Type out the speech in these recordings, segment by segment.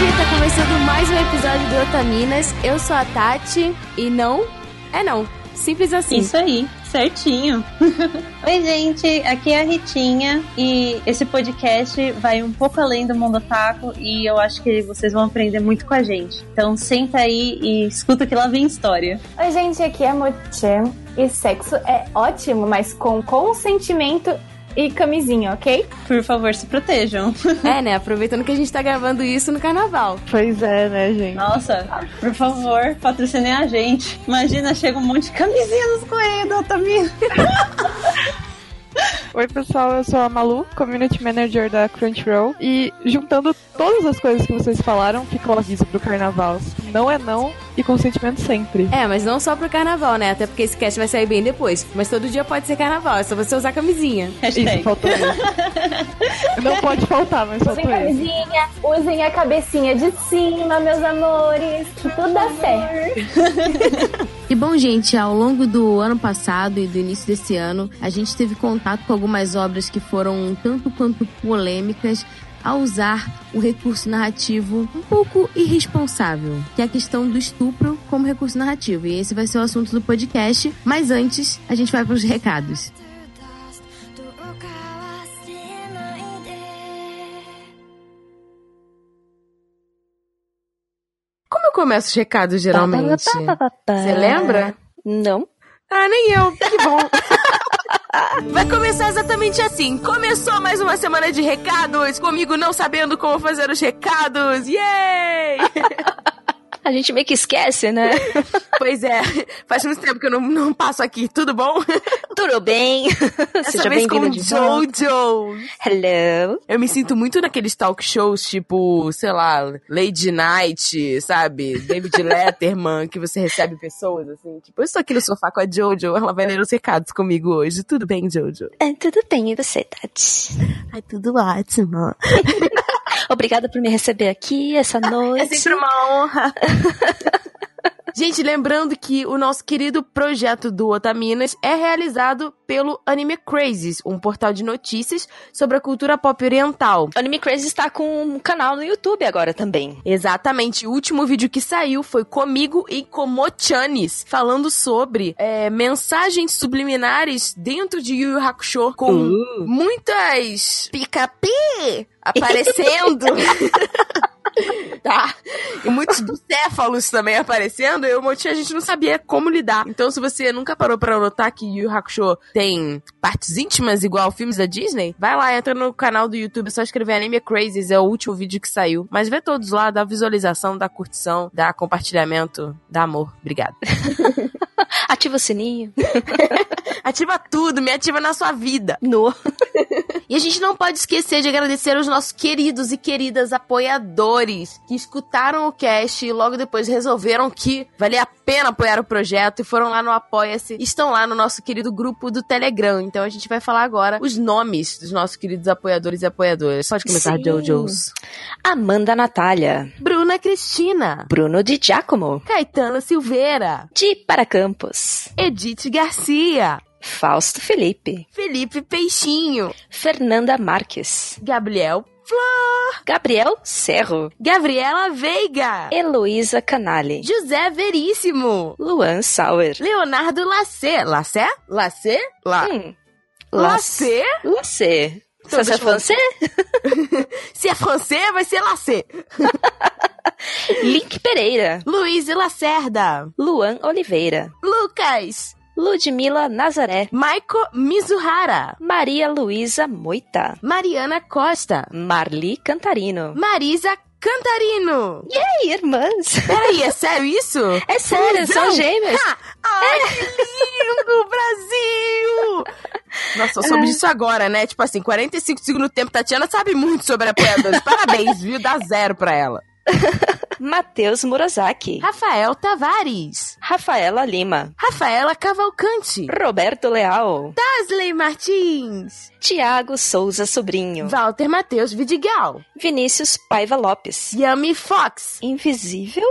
gente! Tá começando mais um episódio do Otaminas. Eu sou a Tati e não é não. Simples assim. Isso aí, certinho. Oi, gente, aqui é a Ritinha e esse podcast vai um pouco além do mundo otaku e eu acho que vocês vão aprender muito com a gente. Então senta aí e escuta que lá vem história. Oi, gente, aqui é a Mochan e sexo é ótimo, mas com consentimento e camisinha, ok? Por favor, se protejam. É, né? Aproveitando que a gente tá gravando isso no carnaval. Pois é, né, gente? Nossa, por favor, patrocinem a gente. Imagina, chega um monte de camisinha nos correios da Otamina. Oi, pessoal, eu sou a Malu, Community Manager da Crunchyroll. E juntando todas as coisas que vocês falaram, fica o aviso pro carnaval. Não é não e consentimento sempre. É, mas não só pro carnaval, né? Até porque esse cast vai sair bem depois. Mas todo dia pode ser carnaval, é só você usar camisinha. Hashtag. Isso, faltou isso. Não pode faltar, mas Usem faltou isso. camisinha, usem a cabecinha de cima, meus amores, que tudo dá certo. E bom, gente, ao longo do ano passado e do início desse ano, a gente teve contato com algumas obras que foram um tanto quanto polêmicas a usar o recurso narrativo um pouco irresponsável, que é a questão do estupro como recurso narrativo. E esse vai ser o assunto do podcast, mas antes a gente vai para os recados. Como eu começo os recados geralmente? Tá, tá, tá, Você lembra? Não. Ah, nem eu. Que bom. Vai começar exatamente assim. Começou mais uma semana de recados, comigo não sabendo como fazer os recados. Yay! A gente meio que esquece, né? pois é, faz muito tempo que eu não, não passo aqui. Tudo bom? Tudo bem? Dessa Seja vez bem-vindo com de volta. Jojo. Hello. Eu me sinto muito naqueles talk shows, tipo, sei lá, Lady Night, sabe? David Letterman, que você recebe pessoas, assim. Tipo, eu estou aqui no sofá com a Jojo, ela vai ler os recados comigo hoje. Tudo bem, Jojo? É, tudo bem, e você, Tati? Ai, tudo ótimo. Obrigada por me receber aqui essa noite. É sempre uma honra. Gente, lembrando que o nosso querido projeto do Otaminas é realizado pelo Anime Crazes, um portal de notícias sobre a cultura pop oriental. Anime Crazy está com um canal no YouTube agora também. Exatamente, o último vídeo que saiu foi comigo e com Mochanis, falando sobre é, mensagens subliminares dentro de Yu Yu Hakusho, com muitas pica-pi aparecendo. tá? E muitos bicéfalos também aparecendo, e o motivo a gente não sabia como lidar. Então, se você nunca parou pra notar que Yu Hakusho tem partes íntimas igual filmes da Disney, vai lá, entra no canal do YouTube, é só escrever Anime Crazes, é o último vídeo que saiu. Mas vê todos lá, dá visualização, dá curtição, dá compartilhamento, dá amor. Obrigada. Ativa o sininho. Ativa tudo, me ativa na sua vida. No. E a gente não pode esquecer de agradecer aos nossos queridos e queridas apoiadores que escutaram o cast e logo depois resolveram que valia a pena apoiar o projeto e foram lá no Apoia-se. Estão lá no nosso querido grupo do Telegram. Então a gente vai falar agora os nomes dos nossos queridos apoiadores e apoiadoras. Pode começar, Sim. Jojos. Amanda Natália. Bruna Cristina. Bruno Di Giacomo. Caetano Silveira. Di Para Campos. Edith Garcia. Fausto Felipe. Felipe Peixinho. Fernanda Marques. Gabriel Flor. Gabriel Serro. Gabriela Veiga. Heloísa Canali. José Veríssimo. Luan Sauer. Leonardo Lacé. Lacé? Lacé? La... Hum. Lacé? Lacé. Então, deixa eu- français? Se é francês, vai ser Lacé. Link Pereira. Luiz Lacerda. Luan Oliveira. Lucas. Ludmila Nazaré. Maiko Mizuhara. Maria Luísa Moita. Mariana Costa. Marli Cantarino. Marisa Cantarino. E aí, irmãs? Peraí, é sério isso? É sério, são gêmeas. Ha! Ai, que lindo, Brasil! Nossa, eu soube disso agora, né? Tipo assim, 45 segundos do tempo, Tatiana sabe muito sobre apoiadores. Parabéns, viu? Dá zero pra ela. Matheus Murasaki. Rafael Tavares. Rafaela Lima. Rafaela Cavalcante. Roberto Leal. Asley Martins. Tiago Souza Sobrinho. Walter Matheus Vidigal. Vinícius Paiva Lopes. Yami Fox. Invisível.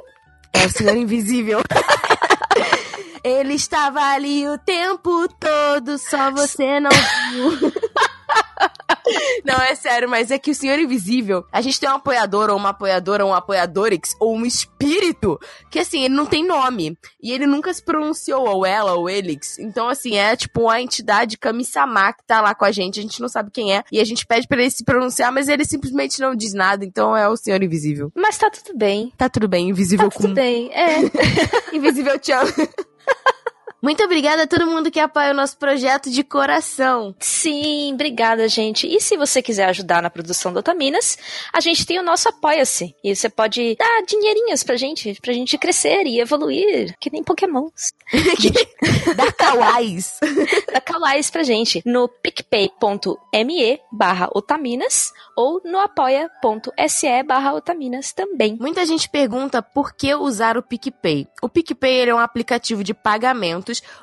É o Senhor Invisível. Ele estava ali o tempo todo, só você não viu. Não, é sério, mas é que o Senhor Invisível, a gente tem um apoiador ou uma apoiadora, um apoiadorix ou um espírito que, assim, ele não tem nome. E ele nunca se pronunciou, ou ela, ou elix. Então, assim, é tipo a entidade Kami-sama que tá lá com a gente. A gente não sabe quem é. E a gente pede pra ele se pronunciar, mas ele simplesmente não diz nada. Então é o Senhor Invisível. Mas tá tudo bem. Tá tudo bem, Invisível Tá tudo com. bem. É. Invisível amo. Muito obrigada a todo mundo que apoia o nosso projeto de coração. Sim, obrigada, gente. E se você quiser ajudar na produção do Otaminas, a gente tem o nosso Apoia-se. E você pode dar dinheirinhos pra gente, pra gente crescer e evoluir, que nem pokémons. da Kawais. Dá calais pra gente no picpay.me barra otaminas ou no apoia.se barra otaminas também. Muita gente pergunta por que usar o PicPay. O PicPay é um aplicativo de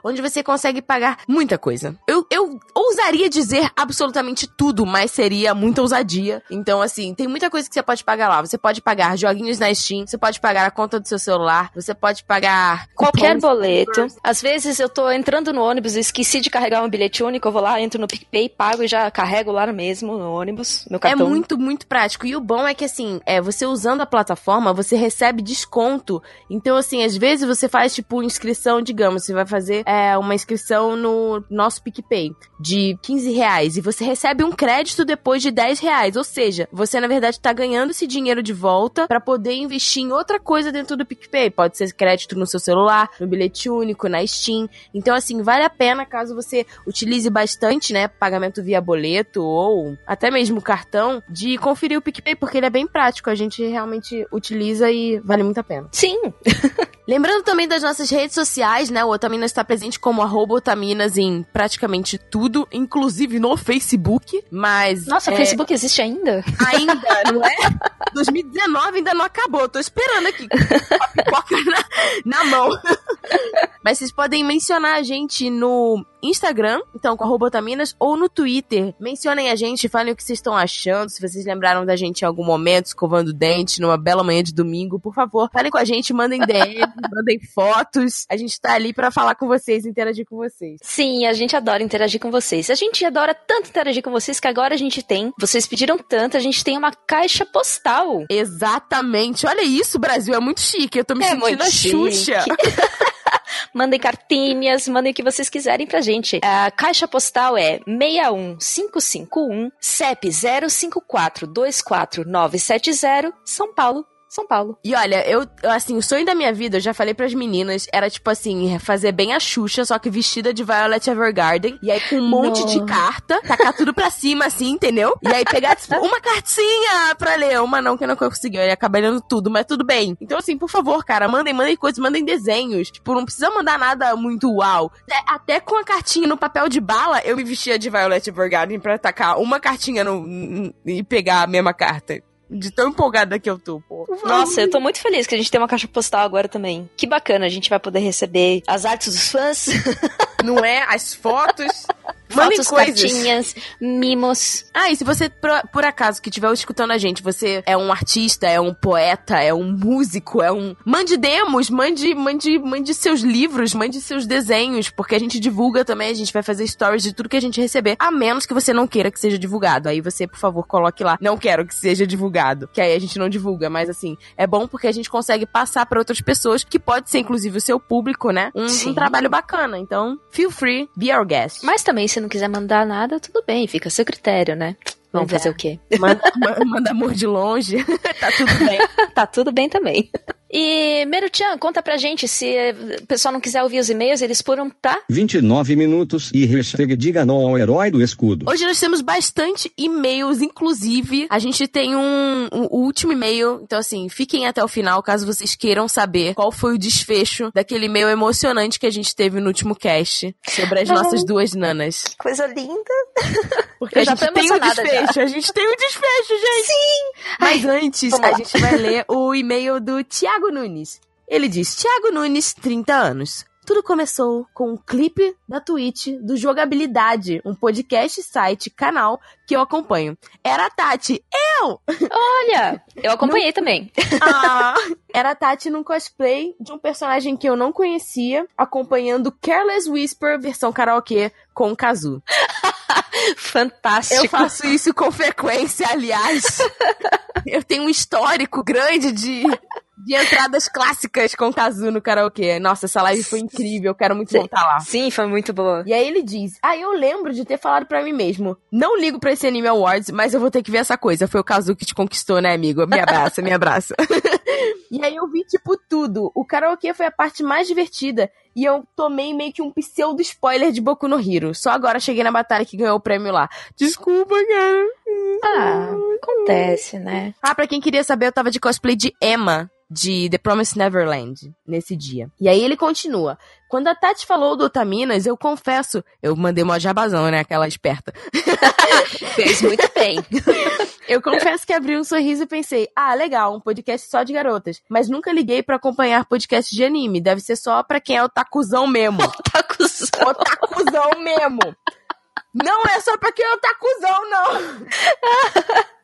onde você consegue pagar muita coisa. Eu, eu ousaria dizer absolutamente tudo, mas seria muita ousadia. Então, assim, tem muita coisa que você pode pagar lá. Você pode pagar joguinhos na Steam, você pode pagar a conta do seu celular, você pode pagar Qualquer boleto. Às vezes eu tô entrando no ônibus e esqueci de carregar um bilhete único, eu vou lá, entro no PicPay, pago e já carrego lá mesmo no ônibus, no É cartão. muito, muito prático. E o bom é que, assim, é, você usando a plataforma, você recebe desconto. Então, assim, às vezes você faz, tipo, inscrição, digamos, você vai fazer é, uma inscrição no nosso PicPay de 15 reais e você recebe um crédito depois de 10 reais. Ou seja, você, na verdade, tá ganhando esse dinheiro de volta pra poder investir em outra coisa dentro do PicPay. Pode ser crédito no seu celular, no bilhete único, na Steam. Então, assim, vale a pena caso você utilize bastante, né, pagamento via boleto ou até mesmo cartão, de conferir o PicPay, porque ele é bem prático. A gente realmente utiliza e vale muito a pena. Sim, Lembrando também das nossas redes sociais, né? O Otaminas está presente como arroba Otaminas em praticamente tudo, inclusive no Facebook, mas... nossa, o é, Facebook existe ainda? Ainda, não é? 2019 ainda não acabou. Tô esperando aqui. Com pipoca na, na mão. Mas vocês podem mencionar a gente no Instagram, então com arroba Otaminas, ou no Twitter. Mencionem a gente, falem o que vocês estão achando, se vocês lembraram da gente em algum momento, escovando dente, numa bela manhã de domingo, por favor, falem com a gente, mandem DM, mandem fotos. A gente tá ali pra falar com vocês, interagir com vocês. Sim, a gente adora interagir com vocês. A gente adora tanto interagir com vocês que agora a gente tem. Vocês pediram tanto, a gente tem uma caixa postal. Exatamente. Olha isso, Brasil, é muito chique. Eu tô me É sentindo a. Xuxa. Mandem cartinhas, mandem o que vocês quiserem pra gente. A caixa postal é 61551 CEP 05424970 São Paulo, São Paulo. E olha, eu, assim, o sonho da minha vida, eu já falei pras meninas, era tipo assim, fazer bem a Xuxa, só que vestida de Violet Evergarden, e aí com um monte de Não. carta, tacar tudo pra cima, assim, entendeu? E aí pegar, tipo, uma cartinha pra ler, uma não, que eu não consegui, eu ia acabar lendo tudo, mas tudo bem. Então, assim, por favor, cara, mandem, mandem coisas, mandem desenhos, tipo, não precisa mandar nada muito uau. Até, até com a cartinha no papel de bala, eu me vestia de Violet Evergarden pra tacar uma cartinha no, e pegar a mesma carta. De tão empolgada que eu tô, pô. Nossa, eu tô muito feliz que a gente tem uma caixa postal agora também. Que bacana, a gente vai poder receber as artes dos fãs, Não é? As fotos. Mandem fotos, coisas. cartinhas, mimos. Ah, e se você, por, por acaso, que estiver escutando a gente, você é um artista, é um poeta, é um músico, é um. Mande demos, mande, mande, mande seus livros, mande seus desenhos, porque a gente divulga também, a gente vai fazer stories de tudo que a gente receber, a menos que você não queira que seja divulgado. Aí você, por favor, coloque lá. Não quero que seja divulgado. Que aí a gente não divulga, mas assim, é bom porque a gente consegue passar pra outras pessoas, que pode ser inclusive o seu público, né? Um, um trabalho bacana. Então, feel free, be our guest. Mas também, se não quiser mandar nada, tudo bem, fica a seu critério, né? Vamos Pois é. fazer o quê? Manda, ma- manda amor de longe. tá tudo bem. tá tudo bem também. E, Meru-chan, conta pra gente se o pessoal não quiser ouvir os e-mails, eles foram pra 29 minutos e hashtag diga não ao herói do escudo. Hoje nós temos bastante e-mails, inclusive a gente tem um, um último e-mail, então assim, fiquem até o final caso vocês queiram saber qual foi o desfecho daquele e-mail emocionante que a gente teve no último cast sobre as Ai. nossas duas nanas. Coisa linda. Porque Eu a já gente tem um desfecho, a gente tem um desfecho, gente! Sim! Mas antes, vamos a lá. gente vai ler o e-mail do Tiago Nunes. Ele diz, Tiago Nunes, 30 anos. Tudo começou com um clipe da Twitch do Jogabilidade, um podcast, site, canal que eu acompanho. Era a Tati. Eu! Olha, eu acompanhei também. Ah, era a Tati num cosplay de um personagem que eu não conhecia, acompanhando Careless Whisper versão karaokê com o Kazu. Fantástico. Eu faço isso com frequência, aliás. eu tenho um histórico grande de, de entradas clássicas com Kazu no karaokê. Nossa, essa live foi incrível, eu quero muito Sim. voltar lá. Sim, foi muito boa. E aí ele diz: Ah, eu lembro de ter falado pra mim mesmo. Não ligo pra esse Anime Awards, mas eu vou ter que ver essa coisa. Foi o Kazu que te conquistou, né, amigo? Me abraça, me abraça. e aí eu vi, tipo, tudo. O karaokê foi a parte mais divertida. E eu tomei meio que um pseudo spoiler de Boku no Hero. Só agora cheguei na batalha que ganhou o prêmio lá. Desculpa, cara. Ah, acontece, né? Ah, pra quem queria saber, eu tava de cosplay de Emma, de The Promised Neverland, nesse dia. E aí ele continua. Quando a Tati falou do Otaminas, eu confesso, eu mandei uma jabazão, né, aquela esperta. Fez muito bem. Eu confesso que abri um sorriso e pensei, ah, legal, um podcast só de garotas. Mas nunca liguei pra acompanhar podcast de anime. Deve ser só pra quem é otakuzão mesmo. Tá cuzão. otakuzão mesmo. Não é só pra quem é otakuzão, não.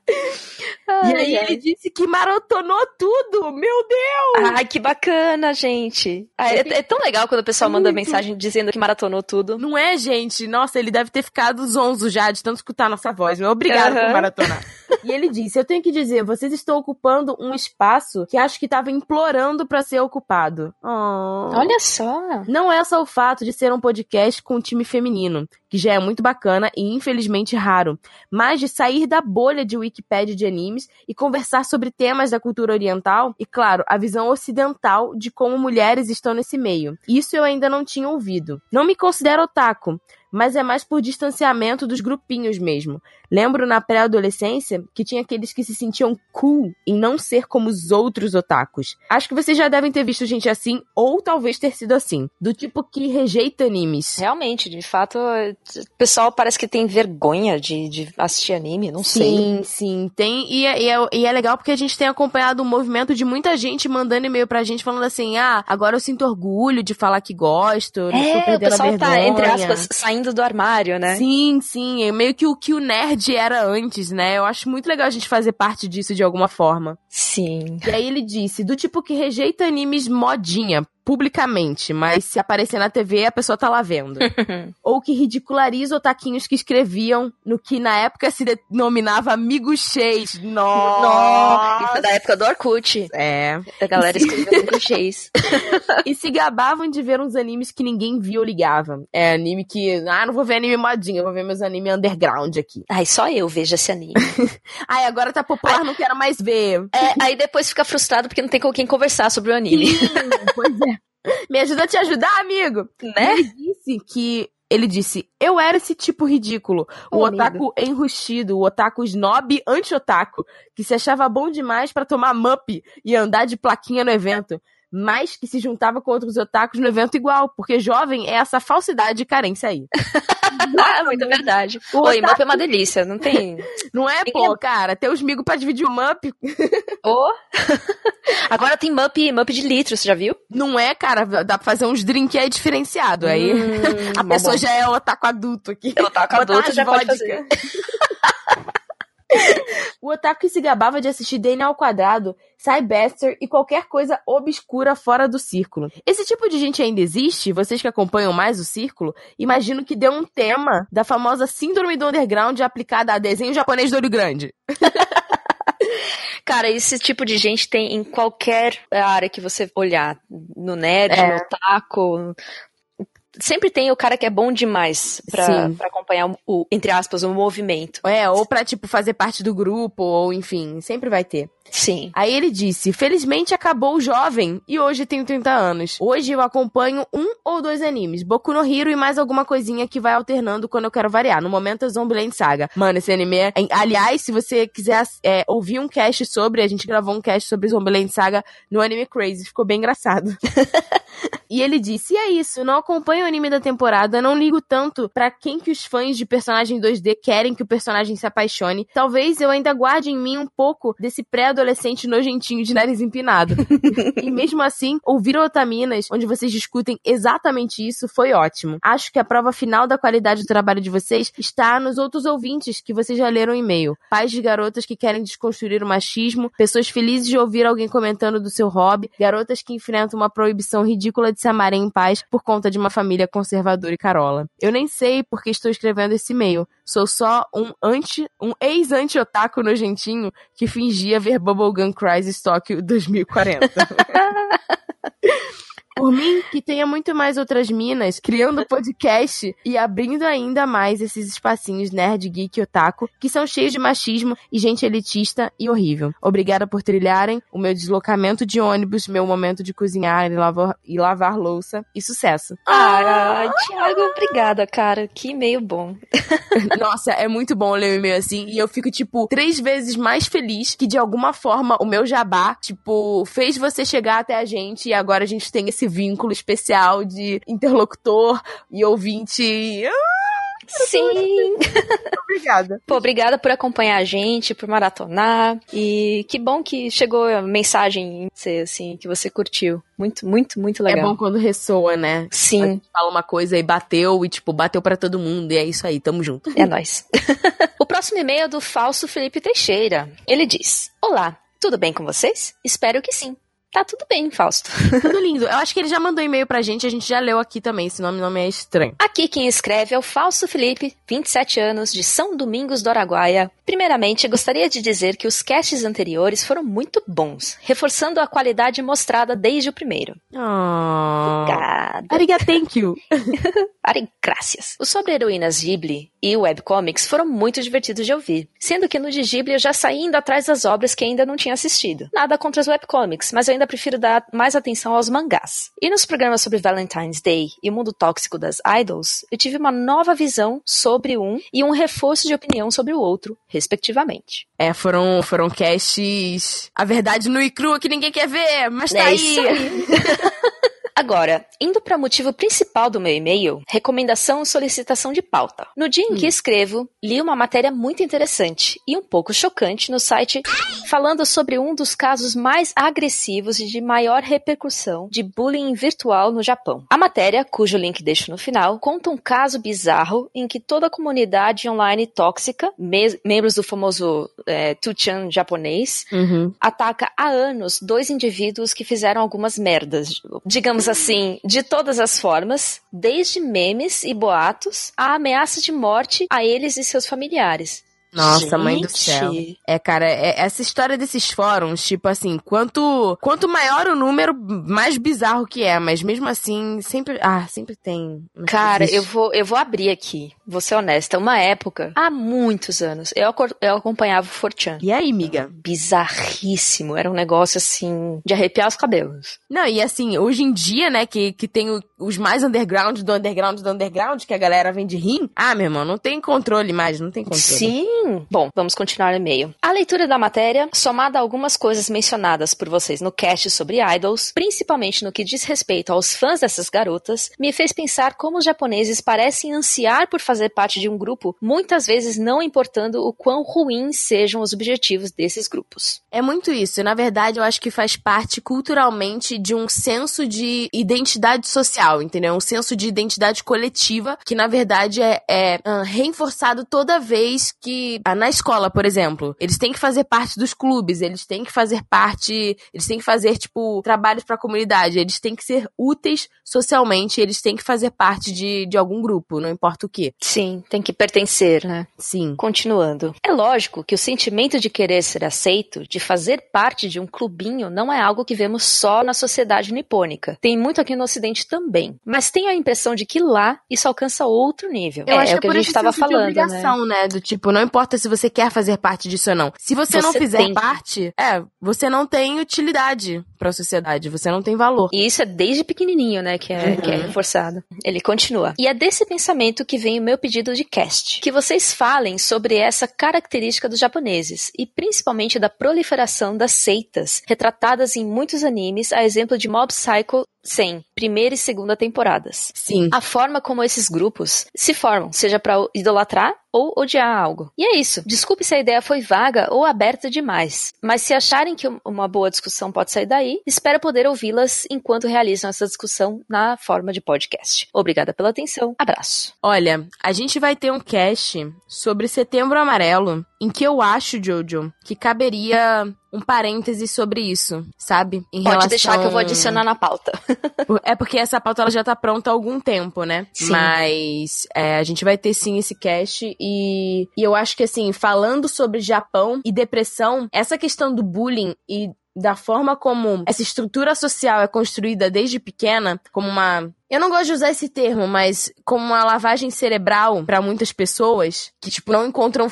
E aí ele disse que maratonou tudo. Meu Deus! Ai, que bacana, gente. Ah, é, é tão legal quando o pessoal manda mensagem dizendo que maratonou tudo. Não é, gente? Nossa, ele deve ter ficado zonzo já de tanto escutar nossa voz. Meu obrigado por Aham. maratonar. e ele disse: Eu tenho que dizer, vocês estão ocupando um espaço que acho que tava implorando pra ser ocupado. Oh. Olha só. Não é só o fato de ser um podcast com um time feminino, que já é muito bacana e infelizmente raro, mas de sair da bolha de Wikipédia de animes e conversar sobre temas da cultura oriental e, claro, a visão ocidental de como mulheres estão nesse meio. Isso eu ainda não tinha ouvido. Não me considero otaku, mas é mais por distanciamento dos grupinhos mesmo. Lembro na pré-adolescência que tinha aqueles que se sentiam cool em não ser como os outros otakus. Acho que vocês já devem ter visto gente assim, ou talvez ter sido assim. Do tipo que rejeita animes. Realmente, de fato, o pessoal parece que tem vergonha de, de assistir anime, não sei. Sim, sim, tem. E é, e, é, e é legal porque a gente tem acompanhado um movimento de muita gente mandando e-mail pra gente falando assim: ah, agora eu sinto orgulho de falar que gosto, não estou É, o perdendo a pessoal tá, vergonha. entre aspas, saindo do armário, né? Sim, sim, é meio que o que o nerd era antes, né? Eu acho muito legal a gente fazer parte disso de alguma forma. Sim. E aí ele disse, do tipo que rejeita animes modinha, publicamente, mas se aparecer na TV, a pessoa tá lá vendo. Ou que ridiculariza otaquinhos que escreviam no que na época se denominava Amigo Chase. Nossa! Isso é da época do Orkut. É. A galera escrevendo clichês. E se gabavam de ver uns animes que ninguém via ou ligava. É anime que, ah, não vou ver anime modinha, eu vou ver meus anime underground aqui. Ai, só eu vejo esse anime. Ai, agora tá popular, não quero mais ver. É, aí depois fica frustrado porque não tem com quem conversar sobre o anime. Sim, pois é. Me ajuda a te ajudar, amigo. Né? Ele disse que. Ele disse, eu era esse tipo ridículo. O Ô, otaku enrustido, o otaku snob anti-otaku, que se achava bom demais pra tomar mup e andar de plaquinha no evento. Mas que se juntava com outros otakus no evento igual, porque jovem é essa falsidade e carência aí. Ah, muita verdade. O Mup é uma delícia, não tem. Não é, pô, cara? Ter os amigos pra dividir o mup, Oh. Agora tem Mup, Mup de litro, você já viu? não é, cara? Dá pra fazer uns drinks aí diferenciado. Aí a pessoa bom. já é otaku adulto aqui. O otaku adulto já pode vodka. fazer. O otaku que se gabava de assistir Daniel ao quadrado, Cyberster e qualquer coisa obscura fora do círculo. Esse tipo de gente ainda existe? Vocês que acompanham mais o círculo, imagino que deu um tema da famosa síndrome do underground aplicada a desenho japonês do olho grande. Cara, esse tipo de gente tem em qualquer área que você olhar. No nerd, É. no otaku. Sempre tem o cara que é bom demais pra, pra acompanhar o, o, entre aspas, o movimento. É, ou pra, tipo, fazer parte do grupo, ou enfim, sempre vai ter. Sim. Aí ele disse: Felizmente acabou o jovem e hoje tenho 30 anos. Hoje eu acompanho um ou dois animes, Boku no Hero e mais alguma coisinha que vai alternando quando eu quero variar. No momento é Zombieland Saga. Mano, esse anime é. Aliás, se você quiser é, ouvir um cast sobre, a gente gravou um cast sobre Zombieland Saga no Anime Crazy, ficou bem engraçado. E ele disse: e é isso, não acompanho o anime da temporada, não ligo tanto pra quem que os fãs de personagem 2D querem que o personagem se apaixone. Talvez eu ainda guarde em mim um pouco desse pré-adolescente nojentinho de nariz empinado. e mesmo assim, ouvir Otaminas, onde vocês discutem exatamente isso, foi ótimo. Acho que a prova final da qualidade do trabalho de vocês está nos outros ouvintes que vocês já leram o e-mail. Pais de garotas que querem desconstruir o machismo, pessoas felizes de ouvir alguém comentando do seu hobby, garotas que enfrentam uma proibição ridícula de se amarem em paz por conta de uma família conservadora e carola. Eu nem sei porque estou escrevendo escrevendo esse e-mail. Sou só um anti, um ex-anti-otaku nojentinho que fingia ver Bubblegum Crisis Tokyo 2040. Por mim, que tenha muito mais outras minas criando podcast e abrindo ainda mais esses espacinhos nerd, geek e otaku, que são cheios de machismo e gente elitista e horrível. Obrigada por trilharem o meu deslocamento de ônibus, meu momento de cozinhar e lavar, e lavar louça e sucesso. Ah, Thiago, obrigada, cara. Que e-mail bom. Nossa, é muito bom ler um e-mail assim. E eu fico, tipo, três vezes mais feliz que de alguma forma o meu jabá, tipo, fez você chegar até a gente e agora a gente tem esse vínculo especial de interlocutor e ouvinte. Ah, Sim. obrigada. Pô, obrigada por acompanhar a gente, por maratonar. E que bom que chegou a mensagem em você, assim, que você curtiu. Muito, muito, muito É legal. bom quando ressoa, né? A Sim, gente fala uma coisa e bateu, e tipo, bateu pra todo mundo. E é isso aí, tamo junto. é nóis. o próximo e-mail é do falso Felipe Teixeira. Ele diz: Olá, tudo bem com vocês? Espero que sim. Tá tudo bem, Fausto. Tudo lindo. Eu acho que ele já mandou e-mail pra gente, a gente já leu aqui também. Esse nome, nome é estranho. Aqui quem escreve é o Falso Felipe, 27 anos, de São Domingos do Araguaia. Primeiramente, gostaria de dizer que os casts anteriores foram muito bons, reforçando a qualidade mostrada desde o primeiro. Oh. Obrigada. Ariga, thank you. Ari, graças. Os sobre heroínas Ghibli e webcomics foram muito divertidos de ouvir, sendo que no de Ghibli eu já saí indo atrás das obras que ainda não tinha assistido. Nada contra as webcomics, mas eu ainda prefiro dar mais atenção aos mangás. E nos programas sobre Valentine's Day e o mundo tóxico das idols, eu tive uma nova visão sobre um e um reforço de opinião sobre o outro, respectivamente. É, foram, foram casts. A verdade no e crua que ninguém quer ver, mas tá É aí. isso aí. Agora, indo para o motivo principal do meu e-mail, recomendação e solicitação de pauta. No dia em que escrevo, li uma matéria muito interessante e um pouco chocante no site falando sobre um dos casos mais agressivos e de maior repercussão de bullying virtual no Japão. A matéria, cujo link deixo no final, conta um caso bizarro em que toda a comunidade online tóxica, me- membros do famoso é, 2chan japonês, Uhum. ataca há anos dois indivíduos que fizeram algumas merdas, digamos assim, de todas as formas, desde memes e boatos a ameaça de morte a eles e seus familiares. Nossa, mãe do Gente, céu. É, cara, é- essa história desses fóruns, tipo assim, quanto quanto maior o número, mais bizarro que é, mas mesmo assim, sempre, ah, sempre tem. Cara, eu vou, eu vou abrir aqui, vou ser honesta. Uma época, há muitos anos, eu, eu acompanhava o Forchan. E aí, miga? Bizarríssimo, era um negócio assim, de arrepiar os cabelos. Não, e assim, hoje em dia, né, que, que tem o- os mais underground do underground do underground, que a galera vem de rim. Ah, meu irmão, não tem controle mais, não tem controle. Sim! Bom, vamos continuar no e-mail. A leitura da matéria, somada a algumas coisas mencionadas por vocês no cast sobre idols, principalmente no que diz respeito aos fãs dessas garotas, me fez pensar como os japoneses parecem ansiar por fazer parte de um grupo, muitas vezes não importando o quão ruins sejam os objetivos desses grupos. É muito isso. Na verdade, eu acho que faz parte culturalmente de um senso de identidade social, entendeu? Um senso de identidade coletiva que, na verdade, é, é, ah, reforçado toda vez que. ah, na escola, por exemplo, eles têm que fazer parte dos clubes, eles têm que fazer parte. Eles têm que fazer, tipo, trabalhos pra comunidade, eles têm que ser úteis socialmente, eles têm que fazer parte de, de algum grupo, não importa o que. Sim, tem que pertencer, né? Sim. Continuando. É lógico que o sentimento de querer ser aceito, de fazer parte de um clubinho, não é algo que vemos só na sociedade nipônica. Tem muito aqui no Ocidente também. Mas tenho a impressão de que lá isso alcança outro nível. Eu é, acho é o que que é a por gente esse estava senso de falando, né? obrigação, né? Do tipo, não importa se você quer fazer parte disso ou não. Se você, não Você fizer tem que. parte, é, você não tem utilidade pra sociedade, você não tem valor. E isso é desde pequenininho, né, que é, que é reforçado. Ele continua. E é desse pensamento que vem o meu pedido de cast. Que vocês falem sobre essa característica dos japoneses, e principalmente da proliferação das seitas, retratadas em muitos animes, a exemplo de Mob Psycho 100, primeira e segunda temporadas. Sim. A forma como esses grupos se formam, seja pra idolatrar ou odiar algo. E é isso. Desculpe se a ideia foi vaga ou aberta demais, mas se acharem que um- uma boa discussão pode sair daí, espero poder ouvi-las enquanto realizam essa discussão na forma de podcast. Obrigada pela atenção. Abraço. Olha, a gente vai ter um cast sobre Setembro Amarelo, em que eu acho, Jojo, que caberia um parêntese sobre isso, sabe? Em Pode relação- deixar que eu vou adicionar na pauta. É porque essa pauta ela já tá pronta há algum tempo, né? Sim. Mas é, a gente vai ter sim esse cast e, e eu acho que assim, falando sobre Japão e depressão, essa questão do bullying e da forma como essa estrutura social é construída desde pequena, como uma eu não gosto de usar esse termo, mas como uma lavagem cerebral pra muitas pessoas que tipo não encontram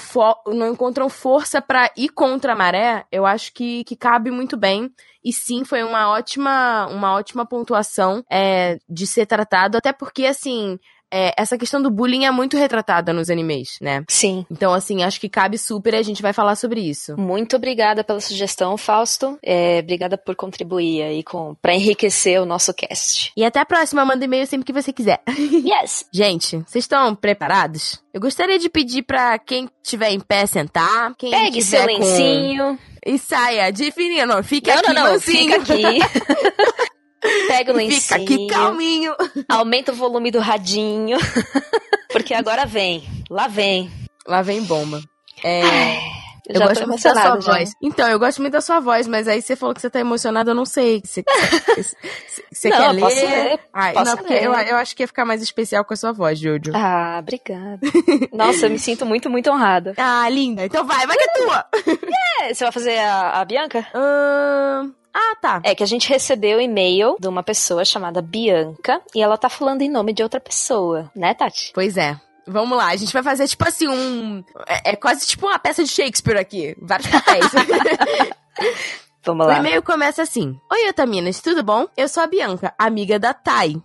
não encontram força pra ir contra a maré, eu acho que, que cabe muito bem. E sim, foi uma ótima uma ótima pontuação é, de ser tratado, até porque assim é, essa questão do bullying é muito retratada nos animes, né? Sim. Então, assim, acho que cabe super e a gente vai falar sobre isso. Muito obrigada pela sugestão, Fausto. É, obrigada por contribuir aí com para enriquecer o nosso cast. E até a próxima, manda e-mail sempre que você quiser. Yes. Gente, vocês estão preparados? Eu gostaria de pedir pra quem estiver em pé sentar, quem Pegue tiver seu com- lencinho. e saia de fininho, não, fica Não, aqui não, não. mansinho. Fica aqui. Pega o lencinho. Fica aqui calminho. Aumenta o volume do radinho. Porque agora vem. Lá vem. Lá vem bomba. É, eu já gosto muito da sua já. voz. Então, eu gosto muito da sua voz, mas aí você falou que você tá emocionada, eu não sei. Você, você, Não, quer eu ler? posso ler, Ai, posso não, porque ler. eu, eu acho que ia ficar mais especial com a sua voz, Jojo. Ah, obrigada. Nossa, eu me sinto muito, muito honrada. Ah, linda. Então vai, vai que é tua. É, você vai fazer a, a Bianca? Ahn, Ah, tá. É que a gente recebeu um e-mail de uma pessoa chamada Bianca e ela tá falando em nome de outra pessoa, né, Tati? Pois é. Vamos lá, a gente vai fazer tipo assim um. É, é quase tipo uma peça de Shakespeare aqui. Vários papéis. Vamos o lá. e-mail começa assim: Oi, Otaminas, tudo bom? Eu sou a Bianca, amiga da Thay,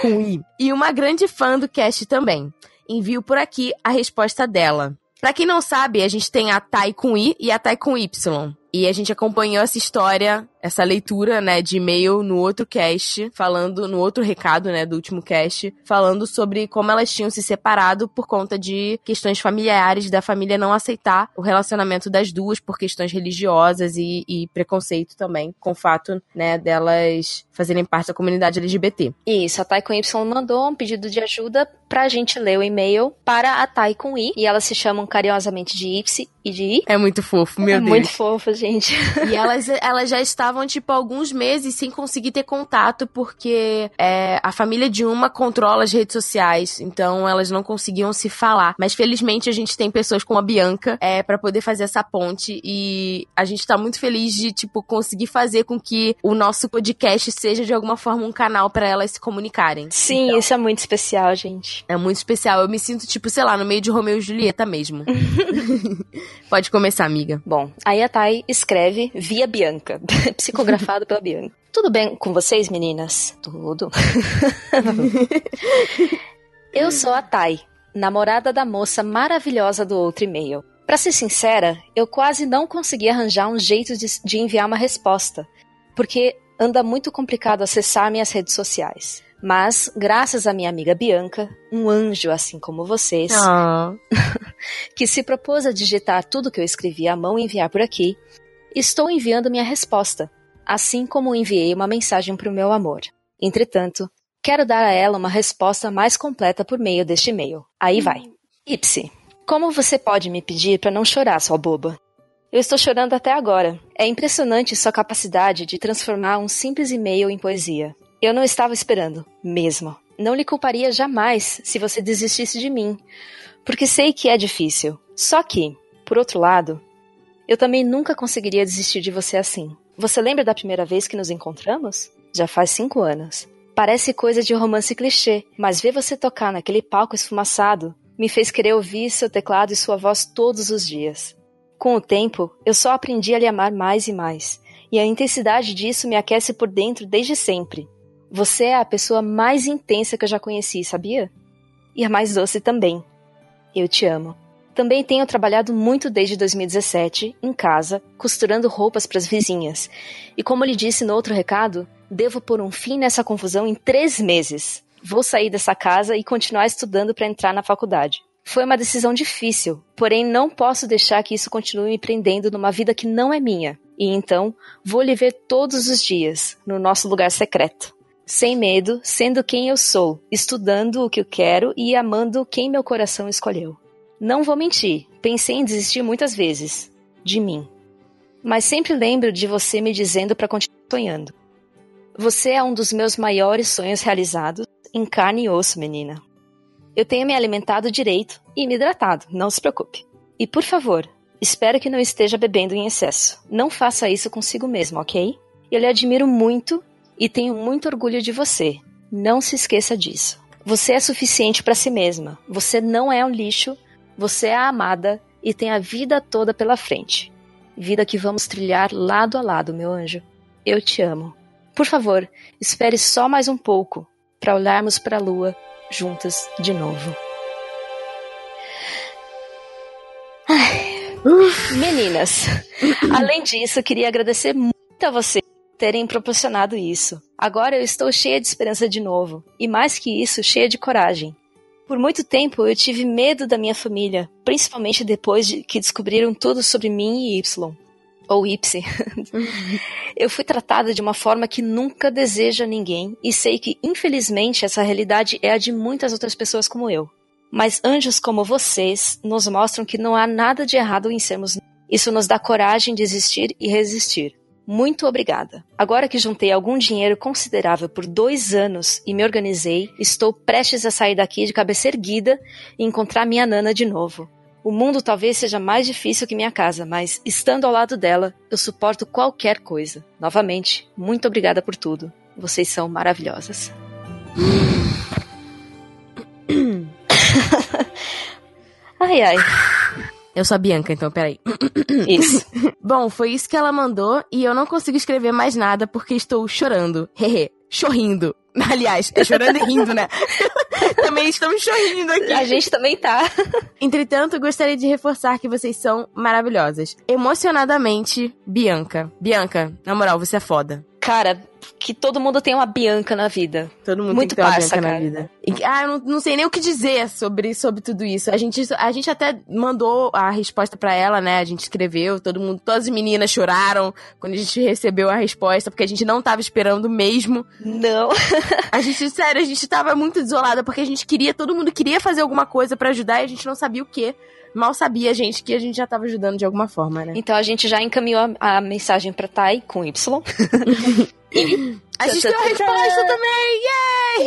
com I, e uma grande fã do cast também. Envio por aqui a resposta dela. Pra quem não sabe, a gente tem a Thay com I e a Thay com Y. E a gente acompanhou essa história, essa leitura, né, de e-mail no outro cast, falando, no outro recado, né, do último cast, falando sobre como elas tinham se separado por conta de questões familiares, da família não aceitar o relacionamento das duas por questões religiosas e, e preconceito também, com o fato, né, delas fazerem parte da comunidade LGBT. Isso, a Thay com Y mandou um pedido de ajuda pra gente ler o e-mail para a Thay com I. E elas se chamam carinhosamente de Ipsi e de I. É muito fofo, meu é Deus. muito fofo, gente. E elas, elas já estavam, tipo, alguns meses sem conseguir ter contato, porque é, a família de uma controla as redes sociais, então elas não conseguiam se falar. Mas felizmente a gente tem pessoas como a Bianca é, para poder fazer essa ponte e a gente tá muito feliz de, tipo, conseguir fazer com que o nosso podcast seja de alguma forma um canal para elas se comunicarem. Sim, isso é muito especial, gente. É muito especial. Eu me sinto, tipo, sei lá, no meio de Romeu e Julieta mesmo. Pode começar, amiga. Bom, aí a Thay escreve via Bianca, psicografado pela Bianca. Tudo bem com vocês, meninas? Tudo. Eu sou a Thay, namorada da moça maravilhosa do outro e-mail. Pra ser sincera, eu quase não consegui arranjar um jeito de, de enviar uma resposta, porque anda muito complicado acessar minhas redes sociais. Mas, graças à minha amiga Bianca, um anjo assim como vocês, Ah. que se propôs a digitar tudo que eu escrevi à mão e enviar por aqui, estou enviando minha resposta, assim como enviei uma mensagem para o meu amor. Entretanto, quero dar a ela uma resposta mais completa por meio deste e-mail. Aí vai. Ipsi, como você pode me pedir para não chorar, sua boba? Eu estou chorando até agora. É impressionante sua capacidade de transformar um simples e-mail em poesia. Eu não estava esperando, mesmo. Não lhe culparia jamais se você desistisse de mim, porque sei que é difícil. Só que, por outro lado, eu também nunca conseguiria desistir de você assim. Você lembra da primeira vez que nos encontramos? Já faz cinco anos. Parece coisa de romance clichê, mas ver você tocar naquele palco esfumaçado me fez querer ouvir seu teclado e sua voz todos os dias. Com o tempo, eu só aprendi a lhe amar mais e mais, e a intensidade disso me aquece por dentro desde sempre. Você é a pessoa mais intensa que eu já conheci, sabia? E a mais doce também. Eu te amo. Também tenho trabalhado muito desde 2017, em casa, costurando roupas para as vizinhas. E como lhe disse no outro recado, devo pôr um fim nessa confusão em três meses. Vou sair dessa casa e continuar estudando para entrar na faculdade. Foi uma decisão difícil, porém não posso deixar que isso continue me prendendo numa vida que não é minha. E então, vou lhe ver todos os dias, no nosso lugar secreto. Sem medo, sendo quem eu sou, estudando o que eu quero e amando quem meu coração escolheu. Não vou mentir, pensei em desistir muitas vezes. De mim. mas sempre lembro de você me dizendo para continuar sonhando. Você é um dos meus maiores sonhos realizados em carne e osso, menina. Eu tenho me alimentado direito e me hidratado, não se preocupe. E por favor, espero que não esteja bebendo em excesso. Não faça isso consigo mesmo, ok? Eu lhe admiro muito e tenho muito orgulho de você. Não se esqueça disso. Você é suficiente para si mesma. Você não é um lixo. Você é amada e tem a vida toda pela frente. Vida que vamos trilhar lado a lado, meu anjo. Eu te amo. Por favor, espere só mais um pouco para olharmos para a lua juntas de novo. Ai. Meninas, além disso, queria agradecer muito a vocês por terem proporcionado isso. Agora eu estou cheia de esperança de novo, e mais que isso, cheia de coragem. Por muito tempo eu tive medo da minha família, principalmente depois de que descobriram tudo sobre mim e Y. Ou Y. eu fui tratada de uma forma que nunca deseja ninguém e sei que, infelizmente, essa realidade é a de muitas outras pessoas como eu. Mas anjos como vocês nos mostram que não há nada de errado em sermos. Isso nos dá coragem de existir e resistir. Muito obrigada. Agora que juntei algum dinheiro considerável por dois anos e me organizei, estou prestes a sair daqui de cabeça erguida e encontrar minha Nana de novo. O mundo talvez seja mais difícil que minha casa, mas estando ao lado dela, eu suporto qualquer coisa. Novamente, muito obrigada por tudo. Vocês são maravilhosas. ai, ai. Eu sou a Bianca, então peraí. Isso. Bom, foi isso que ela mandou e eu não consigo escrever mais nada porque estou chorando. Hehe. Chorrindo. Aliás, é chorando e rindo, né? também estamos chorrindo aqui. A gente também tá. Entretanto, gostaria de reforçar que vocês são maravilhosas. Emocionadamente, Bianca. Bianca, na moral, você é foda. Cara, que todo mundo tem uma Bianca na vida. Todo mundo Muito tem que ter uma parça, Bianca na cara. vida. E- ah, eu não, não sei nem o que dizer sobre, sobre tudo isso. A gente, a gente até mandou a resposta pra ela, né? A gente escreveu, todo mundo, todas as meninas choraram quando a gente recebeu a resposta, porque a gente não tava esperando mesmo. Não. A gente, sério, a gente tava muito desolada, porque a gente queria, todo mundo queria fazer alguma coisa pra ajudar e a gente não sabia o quê. Mal sabia a gente que a gente já tava ajudando de alguma forma, né? Então a gente já encaminhou a, a mensagem pra Thay com Y. A gente deu a resposta também! Yay!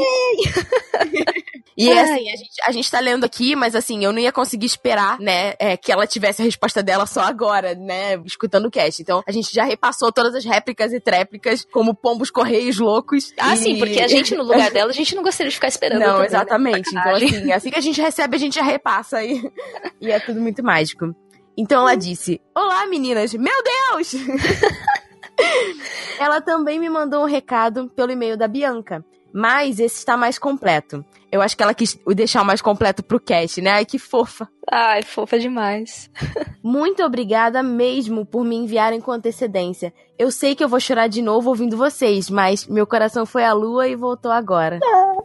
e Ai. assim, a gente, a gente tá lendo aqui, mas assim, eu não ia conseguir esperar, né, é, que ela tivesse a resposta dela só agora, né, escutando o cast. Então, a gente já repassou todas as réplicas e tréplicas, como pombos correios loucos. Ah, e- sim, porque a gente no lugar dela, a gente não gostaria de ficar esperando. Não, também, né? exatamente. Então, Sacanagem. assim, assim que a gente recebe, a gente já repassa e, e é tudo muito mágico. Então ela disse: Olá, meninas! Meu Deus! ela também me mandou um recado pelo e-mail da Bianca. Mas esse está mais completo. Eu acho que ela quis o deixar o mais completo pro cast, né? Ai, que fofa. Ai, fofa demais. Muito obrigada mesmo por me enviarem com antecedência. Eu sei que eu vou chorar de novo ouvindo vocês, mas meu coração foi à lua e voltou agora.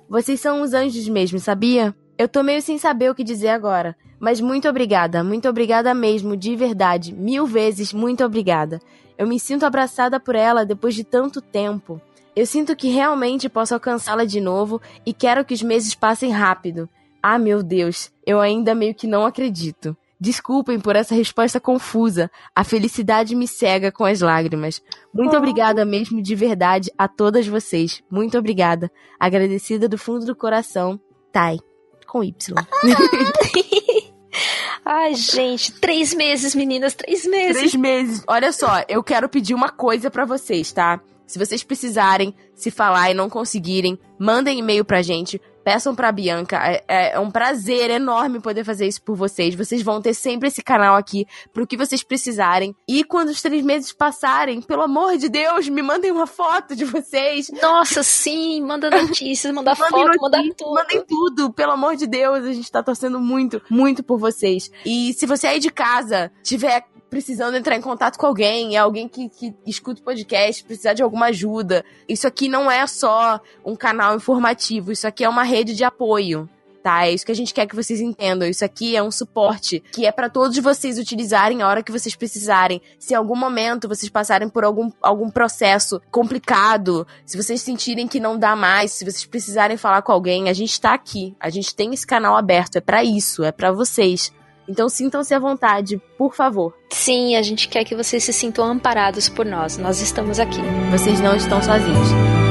Vocês são uns anjos mesmo, sabia? Eu tô meio sem saber o que dizer agora. Mas muito obrigada, muito obrigada mesmo, de verdade. Mil vezes muito obrigada. Eu me sinto abraçada por ela depois de tanto tempo. Eu sinto que realmente posso alcançá-la de novo e quero que os meses passem rápido. Ah, meu Deus, eu ainda meio que não acredito. Desculpem por essa resposta confusa. A felicidade me cega com as lágrimas. Muito obrigada mesmo de verdade a todas vocês. Muito obrigada. Agradecida do fundo do coração. Tai. Com Y. Ai, gente, três meses, meninas, três meses. Três meses. Olha só, eu quero pedir uma coisa pra vocês, tá? Se vocês precisarem se falar e não conseguirem, mandem e-mail pra gente. Peçam pra Bianca. É, é- é um prazer enorme poder fazer isso por vocês. Vocês vão ter sempre esse canal aqui pro que vocês precisarem. E quando os três meses passarem, pelo amor de Deus, me mandem uma foto de vocês. Nossa, sim, manda notícias, manda foto, manda notícias, tudo. Mandem tudo, pelo amor de Deus. A gente tá torcendo muito, muito por vocês. E se você aí de casa tiver precisando entrar em contato com alguém, é alguém que, que escuta o podcast, precisar de alguma ajuda, isso aqui não é só um canal informativo, isso aqui é uma rede de apoio. Tá, é isso que a gente quer que vocês entendam. Isso aqui é um suporte que é pra todos vocês utilizarem a hora que vocês precisarem. Se em algum momento vocês passarem por algum, algum processo complicado, se vocês sentirem que não dá mais, se vocês precisarem falar com alguém, a gente tá aqui. A gente tem esse canal aberto. É pra isso, é pra vocês. Então sintam-se à vontade, por favor. Sim, a gente quer que vocês se sintam amparados por nós. Nós estamos aqui. Vocês não estão sozinhos.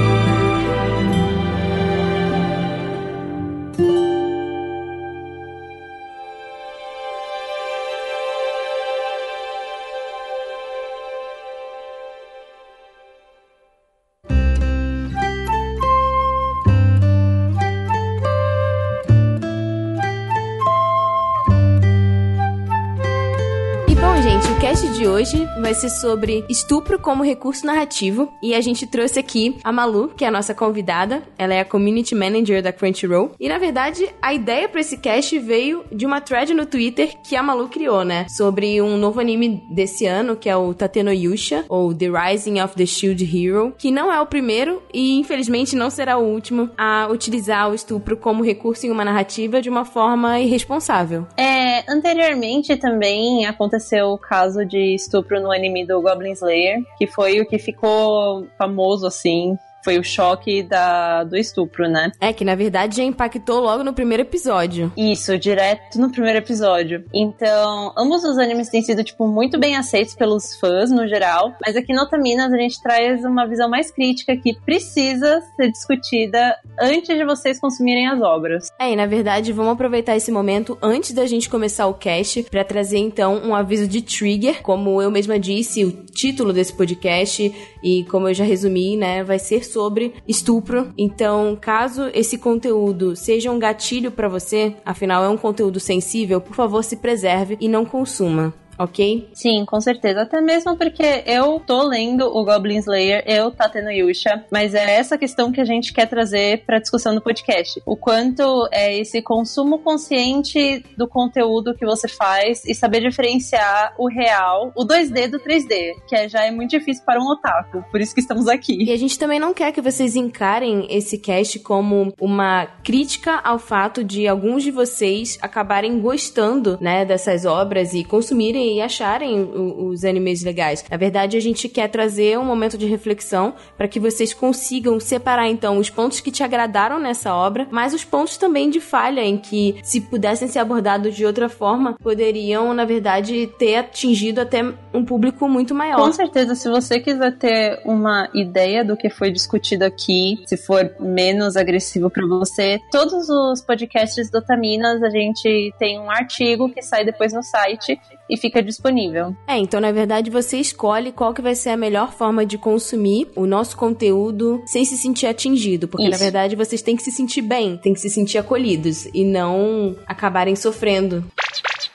Hoje vai ser sobre estupro como recurso narrativo. E a gente trouxe aqui a Malu, que é a nossa convidada. Ela é a community manager da Crunchyroll. E na verdade, a ideia pra esse cast veio de uma thread no Twitter que a Malu criou, né? Sobre um novo anime desse ano, que é o Tateno Yusha, ou The Rising of the Shield Hero, que não é o primeiro e infelizmente não será o último a utilizar o estupro como recurso em uma narrativa de uma forma irresponsável. É, anteriormente também aconteceu o caso de estupro no anime do Goblin Slayer, que foi o que ficou famoso assim. Foi o choque da, do estupro, né? É que na verdade já impactou logo no primeiro episódio. Isso, direto no primeiro episódio. Então, ambos os animes têm sido, tipo, muito bem aceitos pelos fãs, no geral. Mas aqui no Otaminas a gente traz uma visão mais crítica que precisa ser discutida antes de vocês consumirem as obras. É, e na verdade, vamos aproveitar esse momento antes da gente começar o cast para trazer então um aviso de trigger. Como eu mesma disse, o título desse podcast e como eu já resumi, né, vai ser sobre estupro. Então, caso esse conteúdo seja um gatilho para você, afinal é um conteúdo sensível, por favor, se preserve e não consuma. Ok? Sim, com certeza. Até mesmo porque eu tô lendo o Goblin Slayer, eu tá tendo Yusha, mas é essa questão que a gente quer trazer pra discussão do podcast. O quanto é esse consumo consciente do conteúdo que você faz e saber diferenciar o real, o 2D do 3D, que é, já é muito difícil para um otaku. Por isso que estamos aqui. E a gente também não quer que vocês encarem esse cast como uma crítica ao fato de alguns de vocês acabarem gostando, né, dessas obras e consumirem e acharem o- os animes legais. Na verdade, a gente quer trazer um momento de reflexão para que vocês consigam separar então os pontos que te agradaram nessa obra, mas os pontos também de falha em que, se pudessem ser abordados de outra forma, poderiam, na verdade, ter atingido até um público muito maior. Com certeza, se você quiser ter uma ideia do que foi discutido aqui, se for menos agressivo para você, todos os podcasts do Otaminas, a gente tem um artigo que sai depois no site e fica disponível. É, então na verdade você escolhe qual que vai ser a melhor forma de consumir o nosso conteúdo sem se sentir atingido, porque na Isso. verdade vocês têm que se sentir bem, têm que se sentir acolhidos e não acabarem sofrendo.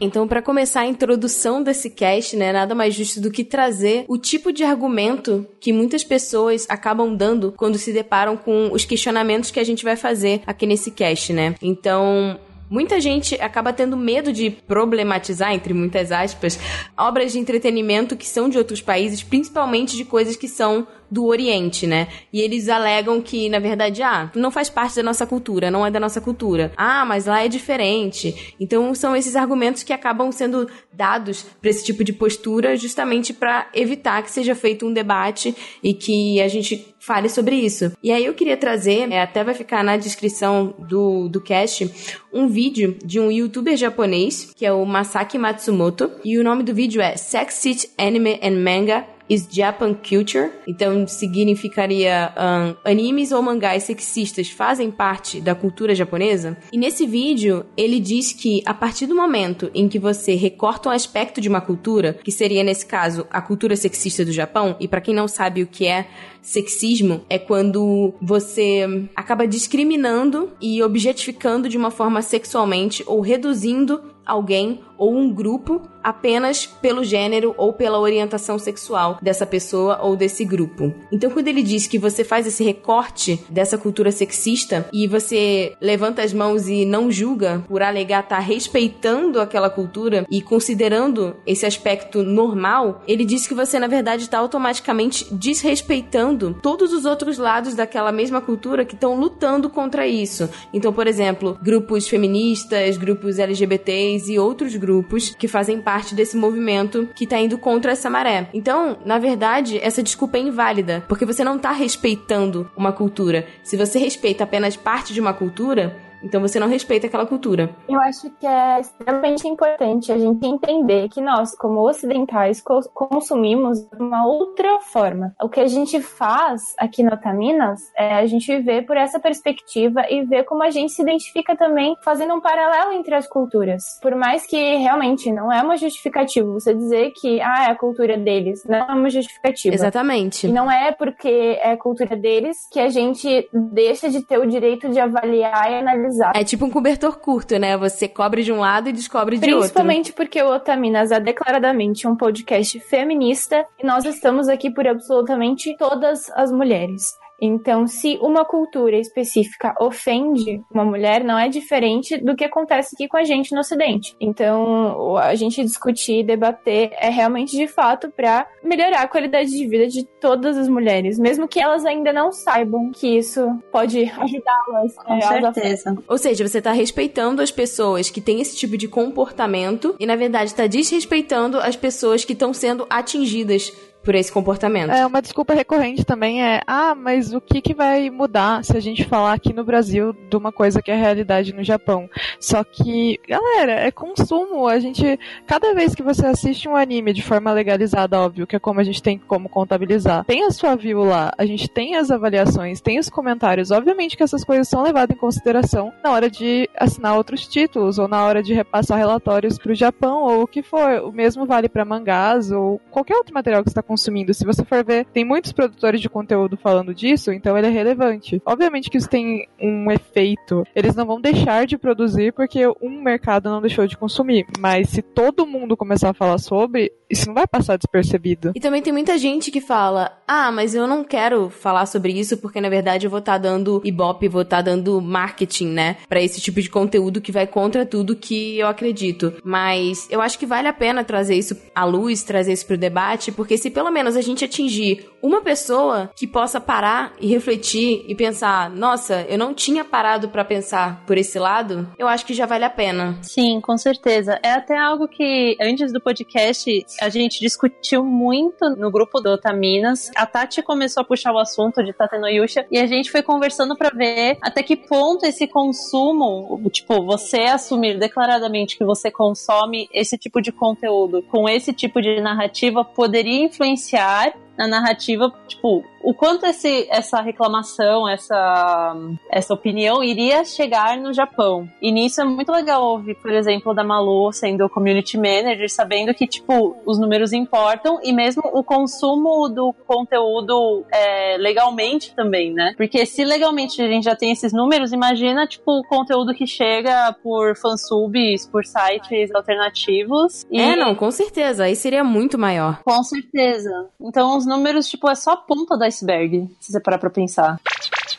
Então, para começar a introdução desse cast, né, nada mais justo do que trazer o tipo de argumento que muitas pessoas acabam dando quando se deparam com os questionamentos que a gente vai fazer aqui nesse cast, né? Então, Muita gente acaba tendo medo de problematizar, entre muitas aspas, obras de entretenimento que são de outros países, principalmente de coisas que são do Oriente, né? E eles alegam que, na verdade, ah, não faz parte da nossa cultura, não é da nossa cultura. Ah, mas lá é diferente. Então são esses argumentos que acabam sendo dados para esse tipo de postura, justamente para evitar que seja feito um debate e que a gente fale sobre isso. E aí eu queria trazer, é, até vai ficar na descrição do, do cast, um vídeo de um youtuber japonês, que é o Masaki Matsumoto, e o nome do vídeo é Sex It Anime and Manga is Japan Culture. Então significaria ahn, animes ou mangás sexistas fazem parte da cultura japonesa. E nesse vídeo ele diz que a partir do momento em que você recorta um aspecto de uma cultura, que seria nesse caso a cultura sexista do Japão, e para quem não sabe o que é sexismo, é quando você acaba discriminando e objetificando de uma forma sexualmente ou reduzindo alguém ou um grupo apenas pelo gênero ou pela orientação sexual dessa pessoa ou desse grupo. Então, quando ele diz que você faz esse recorte dessa cultura sexista e você levanta as mãos e não julga por alegar estar respeitando aquela cultura e considerando esse aspecto normal, ele diz que você, na verdade, está automaticamente desrespeitando todos os outros lados daquela mesma cultura que estão lutando contra isso. Então, por exemplo, grupos feministas, grupos LGBTs e outros grupos que fazem parte desse movimento que tá indo contra essa maré. Então, na verdade, essa desculpa é inválida, porque você não tá respeitando uma cultura. Se você respeita apenas parte de uma cultura, Então você não respeita aquela cultura. Eu acho que é extremamente importante a gente entender que nós, como ocidentais, co- consumimos de uma outra forma. O que a gente faz aqui no Otaminas é a gente ver por essa perspectiva e ver como a gente se identifica também fazendo um paralelo entre as culturas. Por mais que realmente não é uma justificativa você dizer que ah, é a cultura deles, não é uma justificativa. Exatamente. E não é porque é a cultura deles que a gente deixa de ter o direito de avaliar e analisar. É tipo um cobertor curto, né? Você cobre de um lado e descobre de outro. Principalmente porque o Otaminas é declaradamente um podcast feminista e nós estamos aqui por absolutamente todas as mulheres. Então, se uma cultura específica ofende uma mulher, não é diferente do que acontece aqui com a gente no Ocidente. Então, a gente discutir e debater é realmente de fato para melhorar a qualidade de vida de todas as mulheres, mesmo que elas ainda não saibam que isso pode ajudá-las. Com é, certeza. Ou seja, você tá respeitando as pessoas que têm esse tipo de comportamento e, na verdade, tá desrespeitando as pessoas que estão sendo atingidas por esse comportamento. É, uma desculpa recorrente também é, ah, mas o que, que vai mudar se a gente falar aqui no Brasil de uma coisa que é realidade no Japão? Só que, galera, é consumo. A gente, cada vez que você assiste um anime de forma legalizada, óbvio, que é como a gente tem como contabilizar, tem a sua view lá, a gente tem as avaliações, tem os comentários. Obviamente que essas coisas são levadas em consideração na hora de assinar outros títulos ou na hora de repassar relatórios pro Japão ou o que for. O mesmo vale para mangás ou qualquer outro material que está consumindo. Se você for ver, tem muitos produtores de conteúdo falando disso, então ele é relevante. Obviamente que isso tem um efeito. Eles não vão deixar de produzir porque um mercado não deixou de consumir. Mas se todo mundo começar a falar sobre, isso não vai passar despercebido. E também tem muita gente que fala: ah, mas eu não quero falar sobre isso porque na verdade eu vou estar dando ibope, vou estar dando marketing, né, Pra esse tipo de conteúdo que vai contra tudo que eu acredito. Mas eu acho que vale a pena trazer isso à luz, trazer isso pro debate, porque se pelo menos a gente atingir uma pessoa que possa parar e refletir e pensar: nossa, eu não tinha parado pra pensar por esse lado, eu acho que já vale a pena. Sim, com certeza. É até algo que antes do podcast a gente discutiu muito no grupo do Otaminas. A Tati começou a puxar o assunto de Tate no Yusha e a gente foi conversando pra ver até que ponto esse consumo, tipo, você assumir declaradamente que você consome esse tipo de conteúdo com esse tipo de narrativa poderia influenciar na narrativa, tipo, o quanto esse, essa reclamação, essa, essa opinião iria chegar no Japão. E nisso é muito legal ouvir, por exemplo, da Malu sendo community manager, sabendo que, tipo, os números importam e mesmo o consumo do conteúdo é, legalmente também, né? Porque se legalmente a gente já tem esses números, imagina, tipo, o conteúdo que chega por fansubs, por sites alternativos. E... É, não, com certeza. Aí seria muito maior. Com certeza. Então os números, tipo, é só a ponta do iceberg, se você parar pra pensar.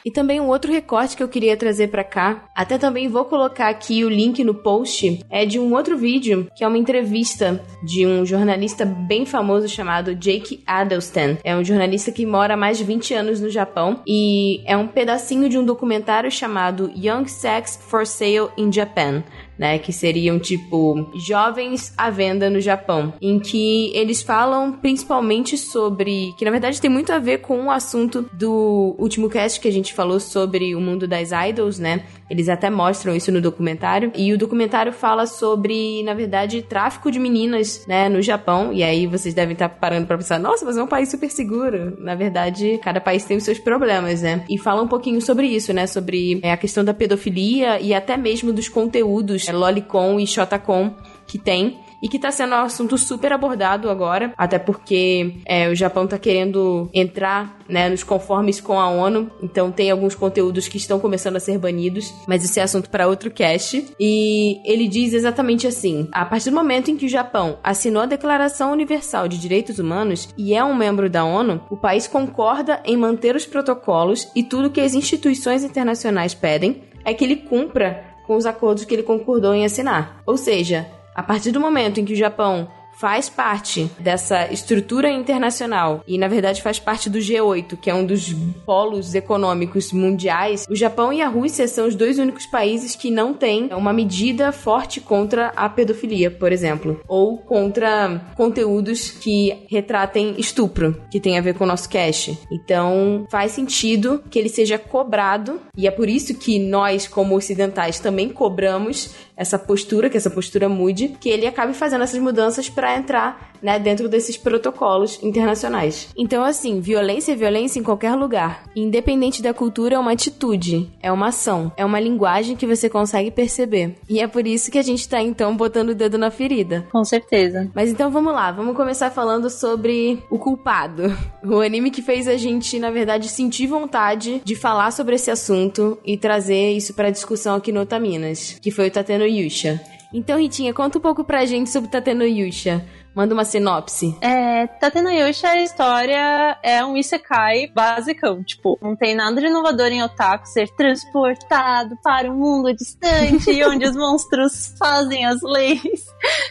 E também um outro recorte que eu queria trazer pra cá, até também vou colocar aqui o link no post, é de um outro vídeo, que é uma entrevista de um jornalista bem famoso chamado Jake Adelstan. É um jornalista que mora há mais de 20 anos no Japão e é um pedacinho de um documentário chamado Young Sex for Sale in Japan né, que seriam tipo jovens à venda no Japão, em que eles falam principalmente sobre, que na verdade tem muito a ver com o assunto do último cast que a gente falou sobre o mundo das idols, né? Eles até mostram isso no documentário. E o documentário fala sobre, na verdade, tráfico de meninas, né, no Japão. E aí vocês devem estar parando para pensar, nossa, mas é um país super seguro. Na verdade, cada país tem os seus problemas, né? E fala um pouquinho sobre isso, né? Sobre é, a questão da pedofilia e até mesmo dos conteúdos é, Lolicon e Shotacon que tem e que tá sendo um assunto super abordado agora, até porque é, o Japão tá querendo entrar né, nos conformes com a ONU, então tem alguns conteúdos que estão começando a ser banidos, mas esse é assunto para outro cast. E ele diz exatamente assim: a partir do momento em que o Japão assinou a Declaração Universal de Direitos Humanos e é um membro da ONU, o país concorda em manter os protocolos e tudo que as instituições internacionais pedem é que ele cumpra com os acordos que ele concordou em assinar. Ou seja, a partir do momento em que o Japão faz parte dessa estrutura internacional e, na verdade, faz parte do G8, que é um dos polos econômicos mundiais, o Japão e a Rússia são os dois únicos países que não têm uma medida forte contra a pedofilia, por exemplo, ou contra conteúdos que retratem estupro, que tem a ver com o nosso cash. Então, faz sentido que ele seja cobrado, e é por isso que nós, como ocidentais, também cobramos essa postura, que essa postura mude, que ele acabe fazendo essas mudanças para entrar né, dentro desses protocolos internacionais. Então, assim, violência é violência em qualquer lugar. Independente da cultura, é uma atitude, é uma ação, é uma linguagem que você consegue perceber. E é por isso que a gente tá, então, botando o dedo na ferida. Com certeza. Mas então vamos lá, vamos começar falando sobre o culpado. O anime que fez a gente, na verdade, sentir vontade de falar sobre esse assunto e trazer isso pra discussão aqui no Otaminas, que foi o Tateno Yusha. Então, Ritinha, conta um pouco pra gente sobre Tateno Yusha. Manda uma sinopse. É, Tatena Yusha, a história é um isekai basicão. Tipo, não tem nada de inovador em otaku ser transportado para um mundo distante, onde os monstros fazem as leis.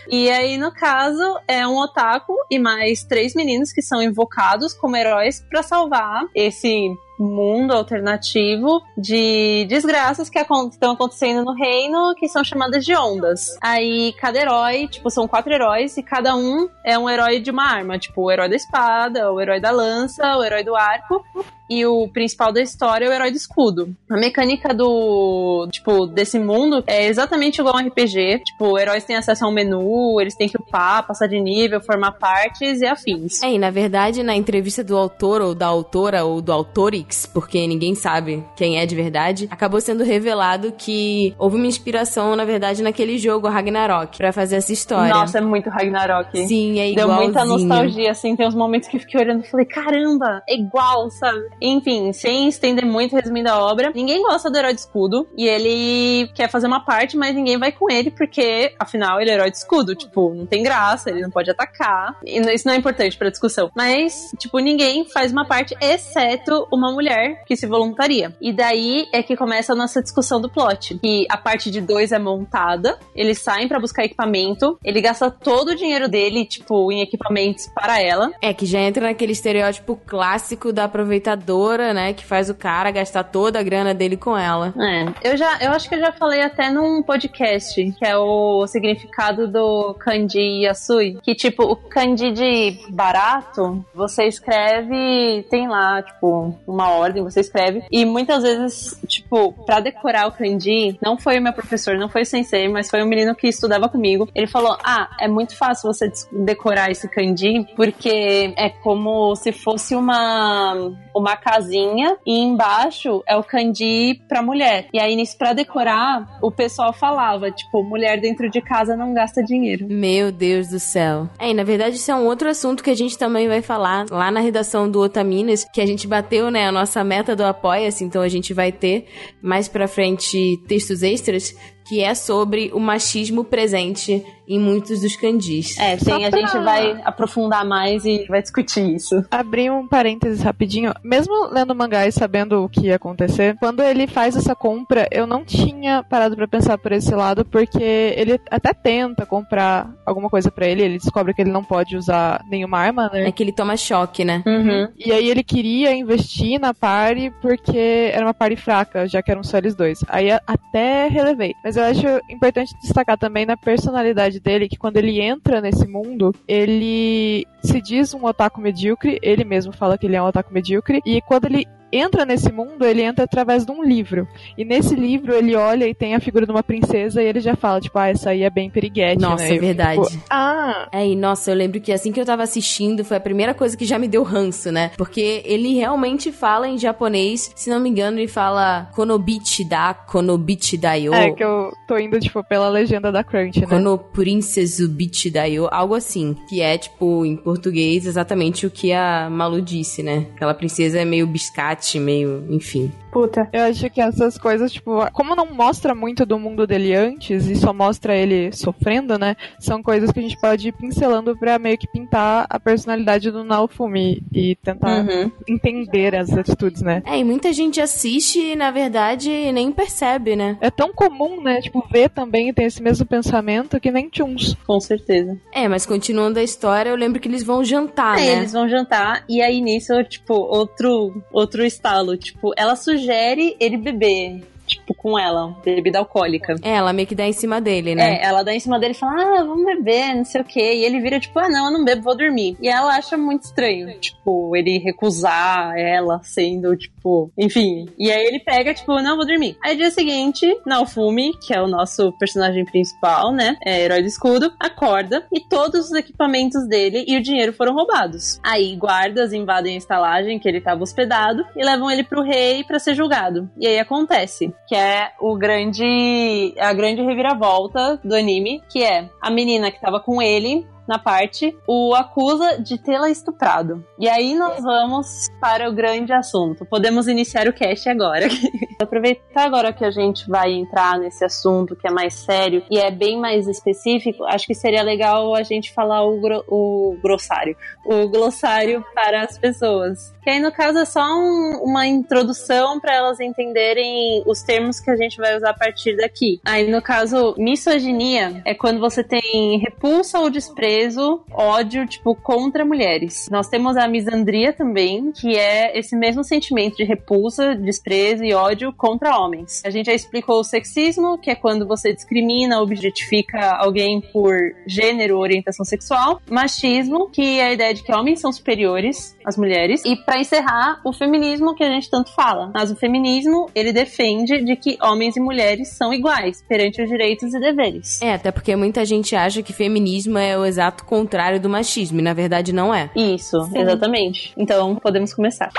E aí, no caso, é um otaku e mais três meninos que são invocados como heróis para salvar esse mundo alternativo de desgraças que estão acontecendo no reino, que são chamadas de ondas. Aí cada herói, tipo, são quatro heróis e cada um é um herói de uma arma, tipo, o herói da espada, o herói da lança, o herói do arco e o principal da história é o herói do escudo. A mecânica do, tipo, desse mundo é exatamente igual a um RPG. Tipo, heróis têm acesso a um menu, eles têm que upar, passar de nível, formar partes e afins. É, e na verdade, na entrevista do autor, ou da autora, ou do autorix, porque ninguém sabe quem é de verdade, acabou sendo revelado que houve uma inspiração, na verdade, naquele jogo Ragnarok, pra fazer essa história. Nossa, é muito Ragnarok. Sim, é Deu igualzinho. muita nostalgia, assim, tem uns momentos que eu fiquei olhando e falei, caramba, é igual, sabe? Enfim, sem estender muito, resumindo a obra, ninguém gosta do herói de escudo, e ele quer fazer uma parte, mas ninguém vai com ele, porque, afinal, ele é herói de escudo, tipo, não tem graça, ele não pode atacar, isso não é importante pra discussão. Mas, tipo, ninguém faz uma parte, exceto uma mulher que se voluntaria. E daí é que começa a nossa discussão do plot, que a parte de dois é montada, eles saem pra buscar equipamento, ele gasta todo o dinheiro dele, tipo, em equipamentos para ela, É, que já entra naquele estereótipo clássico da aproveitadora, né? Que faz o cara gastar toda a grana dele com ela. É, eu já, eu acho que eu já falei até num podcast, que é o significado do kanji yasui, que tipo, o kanji de barato, você escreve, tem lá, tipo, uma ordem, você escreve, e muitas vezes, tipo, pra decorar o kanji, não foi o meu professor, não foi o sensei, mas foi um menino que estudava comigo, ele falou, ah, é muito fácil você decorar esse kanji, porque é como se fosse uma, uma casinha, e embaixo é o kanji pra mulher. E aí, nisso, pra decorar, o pessoal falava, tipo, mulher dentro de casa não gasta dinheiro. Meu Deus do céu. É, e na verdade isso é um outro assunto que a gente também vai falar lá na redação do Otaminas, que a gente bateu, né, a nossa meta do Apoia-se, então a gente vai ter mais pra frente textos extras, que é sobre o machismo presente em muitos dos candis. É, tem, a pra- gente vai aprofundar mais e vai discutir isso. Abrir um parênteses rapidinho. Mesmo lendo o mangá e sabendo o que ia acontecer, quando ele faz essa compra, eu não tinha parado pra pensar por esse lado, porque ele até tenta comprar alguma coisa pra ele, ele descobre que ele não pode usar nenhuma arma, né? É que ele toma choque, né? Uhum. E aí ele queria investir na party porque era uma party fraca, já que eram só eles dois. Aí até relevei. Mas eu acho importante destacar também na personalidade dele, que quando ele entra nesse mundo, ele se diz um otaku medíocre, ele mesmo fala que ele é um otaku medíocre, e quando ele entra nesse mundo, ele entra através de um livro. E nesse livro ele olha e tem a figura de uma princesa e ele já fala, tipo, ah, essa aí é bem periguete, Nossa, né? é verdade. fico, ah, É, e nossa, eu lembro que assim que eu tava assistindo, foi a primeira coisa que já me deu ranço, né? Porque ele realmente fala em japonês, se não me engano, ele fala Konobichi da, Konobichi da yo. é que eu tô indo, tipo, pela legenda da Crunch, né? Kono Princesu Bichi da yo, algo assim. Que é, tipo, em português, exatamente o que a Malu disse, né? Aquela princesa é meio biscate, resgate, meio, enfim. Puta. Eu acho que essas coisas, tipo, como não mostra muito do mundo dele antes e só mostra ele sofrendo, né? São coisas que a gente pode ir pincelando pra meio que pintar a personalidade do Naofumi e tentar Uhum. entender as atitudes, né? É, e muita gente assiste e, na verdade, nem percebe, né? É tão comum, né? Tipo, ver também e ter esse mesmo pensamento que nem Tunes. Com certeza. É, mas continuando a história, eu lembro que eles vão jantar, Aí né? eles vão jantar e aí nisso, tipo, outro, outro estalo. Tipo, ela sugere ele beber, tipo, com ela, bebida alcoólica. É, ela meio que dá em cima dele, né? É, ela dá em cima dele e fala, ah, vamos beber, não sei o quê. E ele vira, tipo, ah, não, eu não bebo, vou dormir. E ela acha muito estranho, tipo, ele recusar ela sendo, tipo, enfim. E aí ele pega, tipo, não, vou dormir. Aí dia seguinte, Naofumi, que é o nosso personagem principal, né, é herói do escudo, acorda e todos os equipamentos dele e o dinheiro foram roubados. Aí guardas invadem a estalagem que ele tava hospedado e levam ele pro rei pra ser julgado. E aí acontece que é o grande a grande reviravolta do anime, que é a menina que tava com ele na parte, o acusa de tê-la estuprado. E aí nós vamos para o grande assunto. Podemos iniciar o cast agora. Aproveitar agora que a gente vai entrar nesse assunto que é mais sério e é bem mais específico, acho que seria legal a gente falar o, gro- o grossário, o glossário para as pessoas. Que aí no caso é só um- uma introdução para elas entenderem os termos que a gente vai usar a partir daqui. Aí no caso, misoginia é quando você tem repulsa ou desprezo, ódio, tipo, contra mulheres. Nós temos a misandria também, que é esse mesmo sentimento de repulsa, desprezo e ódio contra homens. A gente já explicou o sexismo, que é quando você discrimina, objetifica alguém por gênero ou orientação sexual. Machismo, que é a ideia de que homens são superiores às mulheres. E para encerrar, o feminismo, que a gente tanto fala. Mas o feminismo, ele defende de que homens e mulheres são iguais perante os direitos e deveres. É, até porque muita gente acha que feminismo é o exato contrário do machismo, e na verdade não é. Isso, exatamente. Então, podemos começar.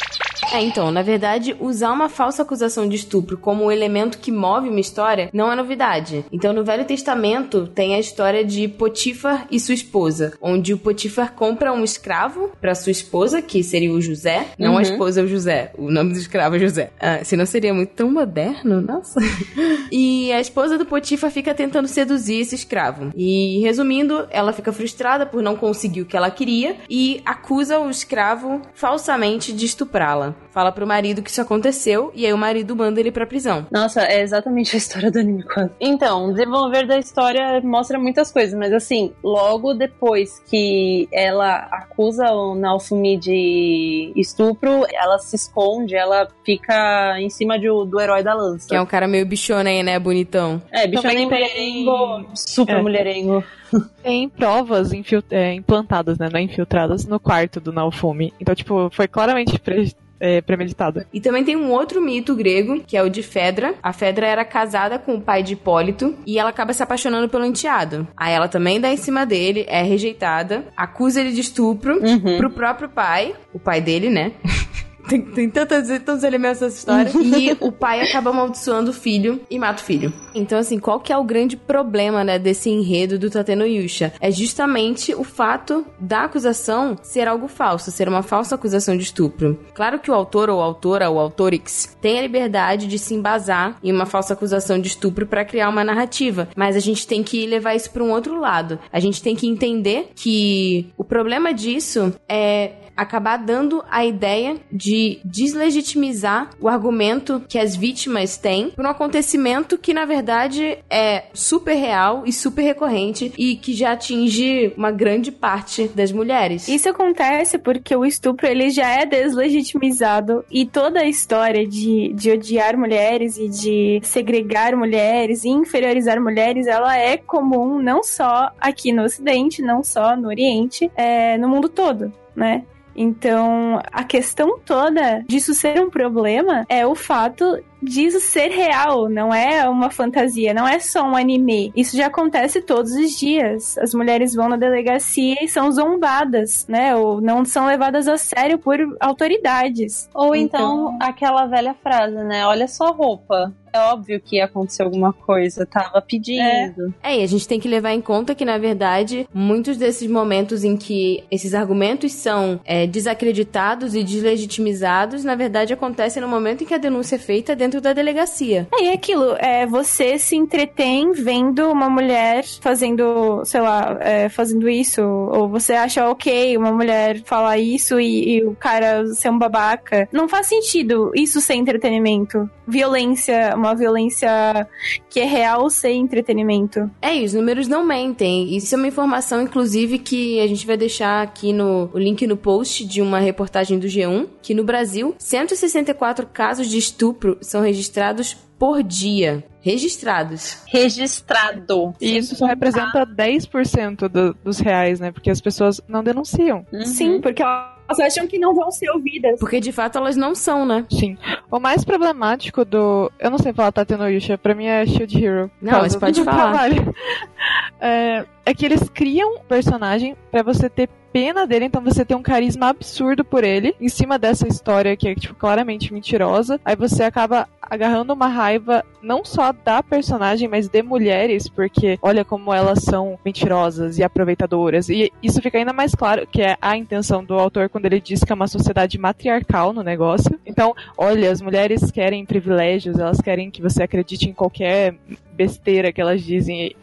É, então, na verdade, usar uma falsa acusação de estupro como um elemento que move uma história não é novidade. Então, no Velho Testamento tem a história de Potifar e sua esposa, onde o Potifar compra um escravo para sua esposa, que seria o José, não a Uhum. esposa é o José, o nome do escravo é José. Ah, senão seria muito tão moderno, nossa. e a esposa do Potifar fica tentando seduzir esse escravo. E resumindo, ela fica frustrada por não conseguir o que ela queria e acusa o escravo falsamente de estuprá-la. Fala pro marido que isso aconteceu e aí o marido manda ele pra prisão. Nossa, é exatamente a história do anime quase. Então, o desenvolver da história mostra muitas coisas, mas assim, logo depois que ela acusa o Naofumi de estupro, ela se esconde, ela fica em cima de- do herói da lança. Que é um cara meio bichonei, né, bonitão. É, bicho Também nem tem- mulherengo, super É. mulherengo. Tem provas infil- é, implantadas, né? Não infiltradas no quarto do Naofumi. Então, tipo, foi claramente pre- é, premeditado. E também tem um outro mito grego, que é o de Fedra. A Fedra era casada com o pai de Hipólito e ela acaba se apaixonando pelo enteado. Aí ela também dá em cima dele, é rejeitada, acusa ele de estupro Uhum. pro próprio pai, o pai dele, né? Tem, tem tantos, tantos elementos nessa história. e o pai acaba amaldiçoando o filho e mata o filho. Então, assim, qual que é o grande problema, né, desse enredo do Tateno Yusha? É justamente o fato da acusação ser algo falso, ser uma falsa acusação de estupro. Claro que o autor ou autora, ou autorix, tem a liberdade de se embasar em uma falsa acusação de estupro para criar uma narrativa, mas a gente tem que levar isso para um outro lado. A gente tem que entender que o problema disso é acabar dando a ideia de deslegitimizar o argumento que as vítimas têm por um acontecimento que na verdade é super real e super recorrente e que já atinge uma grande parte das mulheres. Isso acontece porque o estupro ele já é deslegitimizado e toda a história de, de odiar mulheres e de segregar mulheres e inferiorizar mulheres, ela é comum não só aqui no Ocidente, não só no Oriente, é, no mundo todo, né? Então, a questão toda disso ser um problema é o fato diz ser real, não é uma fantasia, não é só um anime. Isso já acontece todos os dias. As mulheres vão na delegacia e são zombadas, né? Ou não são levadas a sério por autoridades. Ou então, aquela velha frase, né? Olha sua roupa. É óbvio que ia acontecer alguma coisa, tava pedindo. É, e a gente tem que levar em conta que, na verdade, muitos desses momentos em que esses argumentos são é, desacreditados e deslegitimizados, na verdade, acontecem no momento em que a denúncia é feita dentro da delegacia. É, e aquilo, é, você se entretém vendo uma mulher fazendo, sei lá, é, fazendo isso, ou você acha ok uma mulher falar isso e, e o cara ser um babaca. Não faz sentido isso ser entretenimento. Violência, uma violência que é real ser entretenimento. É, e os números não mentem. Isso é uma informação, inclusive, que a gente vai deixar aqui no o link no post de uma reportagem do G1, que no Brasil, 164 casos de estupro são registrados por dia. Registrados. Registrado. E isso só representa 10% do, dos reais, né? Porque as pessoas não denunciam. Uhum. Sim, porque elas acham que não vão ser ouvidas. Porque de fato elas não são, né? Sim. O mais problemático do. Eu não sei falar Tateno Yusha, pra mim é Shield Hero. Não, mas pode falar. É, é que eles criam um personagem pra você ter pena dele, então você tem um carisma absurdo por ele, em cima dessa história que é, tipo, claramente mentirosa. Aí você acaba agarrando uma raiva não só da personagem, mas de mulheres, porque olha como elas são mentirosas e aproveitadoras. E isso fica ainda mais claro que é a intenção do autor quando ele diz que é uma sociedade matriarcal no negócio. Então, olha, as mulheres querem privilégios, elas querem que você acredite em qualquer besteira que elas dizem.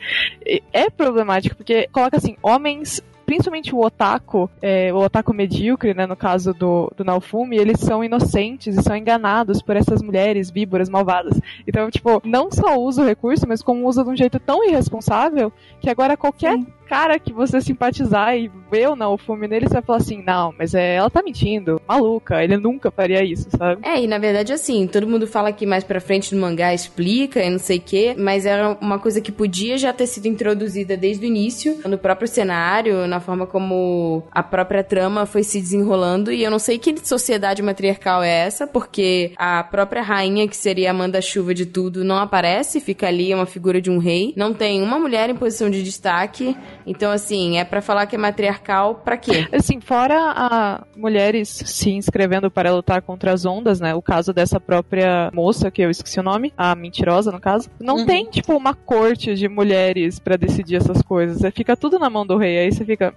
É problemático, porque coloca assim, homens principalmente o otaku, é, o otaku medíocre, né, no caso do, do Naofumi, eles são inocentes e são enganados por essas mulheres víboras malvadas. Então, tipo, não só usa o recurso, mas como usa de um jeito tão irresponsável que agora qualquer cara que você simpatizar e ver o Naofumi nele, você vai falar assim, não, mas é, ela tá mentindo, maluca, ele nunca faria isso, sabe? É, e na verdade, assim, todo mundo fala que mais pra frente no mangá explica e não sei o quê, mas era uma coisa que podia já ter sido introduzida desde o início, no próprio cenário, na forma como a própria trama foi se desenrolando, e eu não sei que sociedade matriarcal é essa, porque a própria rainha, que seria a manda-chuva de tudo, não aparece, fica ali, é uma figura de um rei, não tem uma mulher em posição de destaque, então, assim, é pra falar que é matriarcal, pra quê? Assim, fora a mulheres se inscrevendo para lutar contra as ondas, né? O caso dessa própria moça, que eu esqueci o nome, a mentirosa, no caso. Não Uhum. tem, tipo, uma corte de mulheres pra decidir essas coisas. Fica tudo na mão do rei. Aí você fica.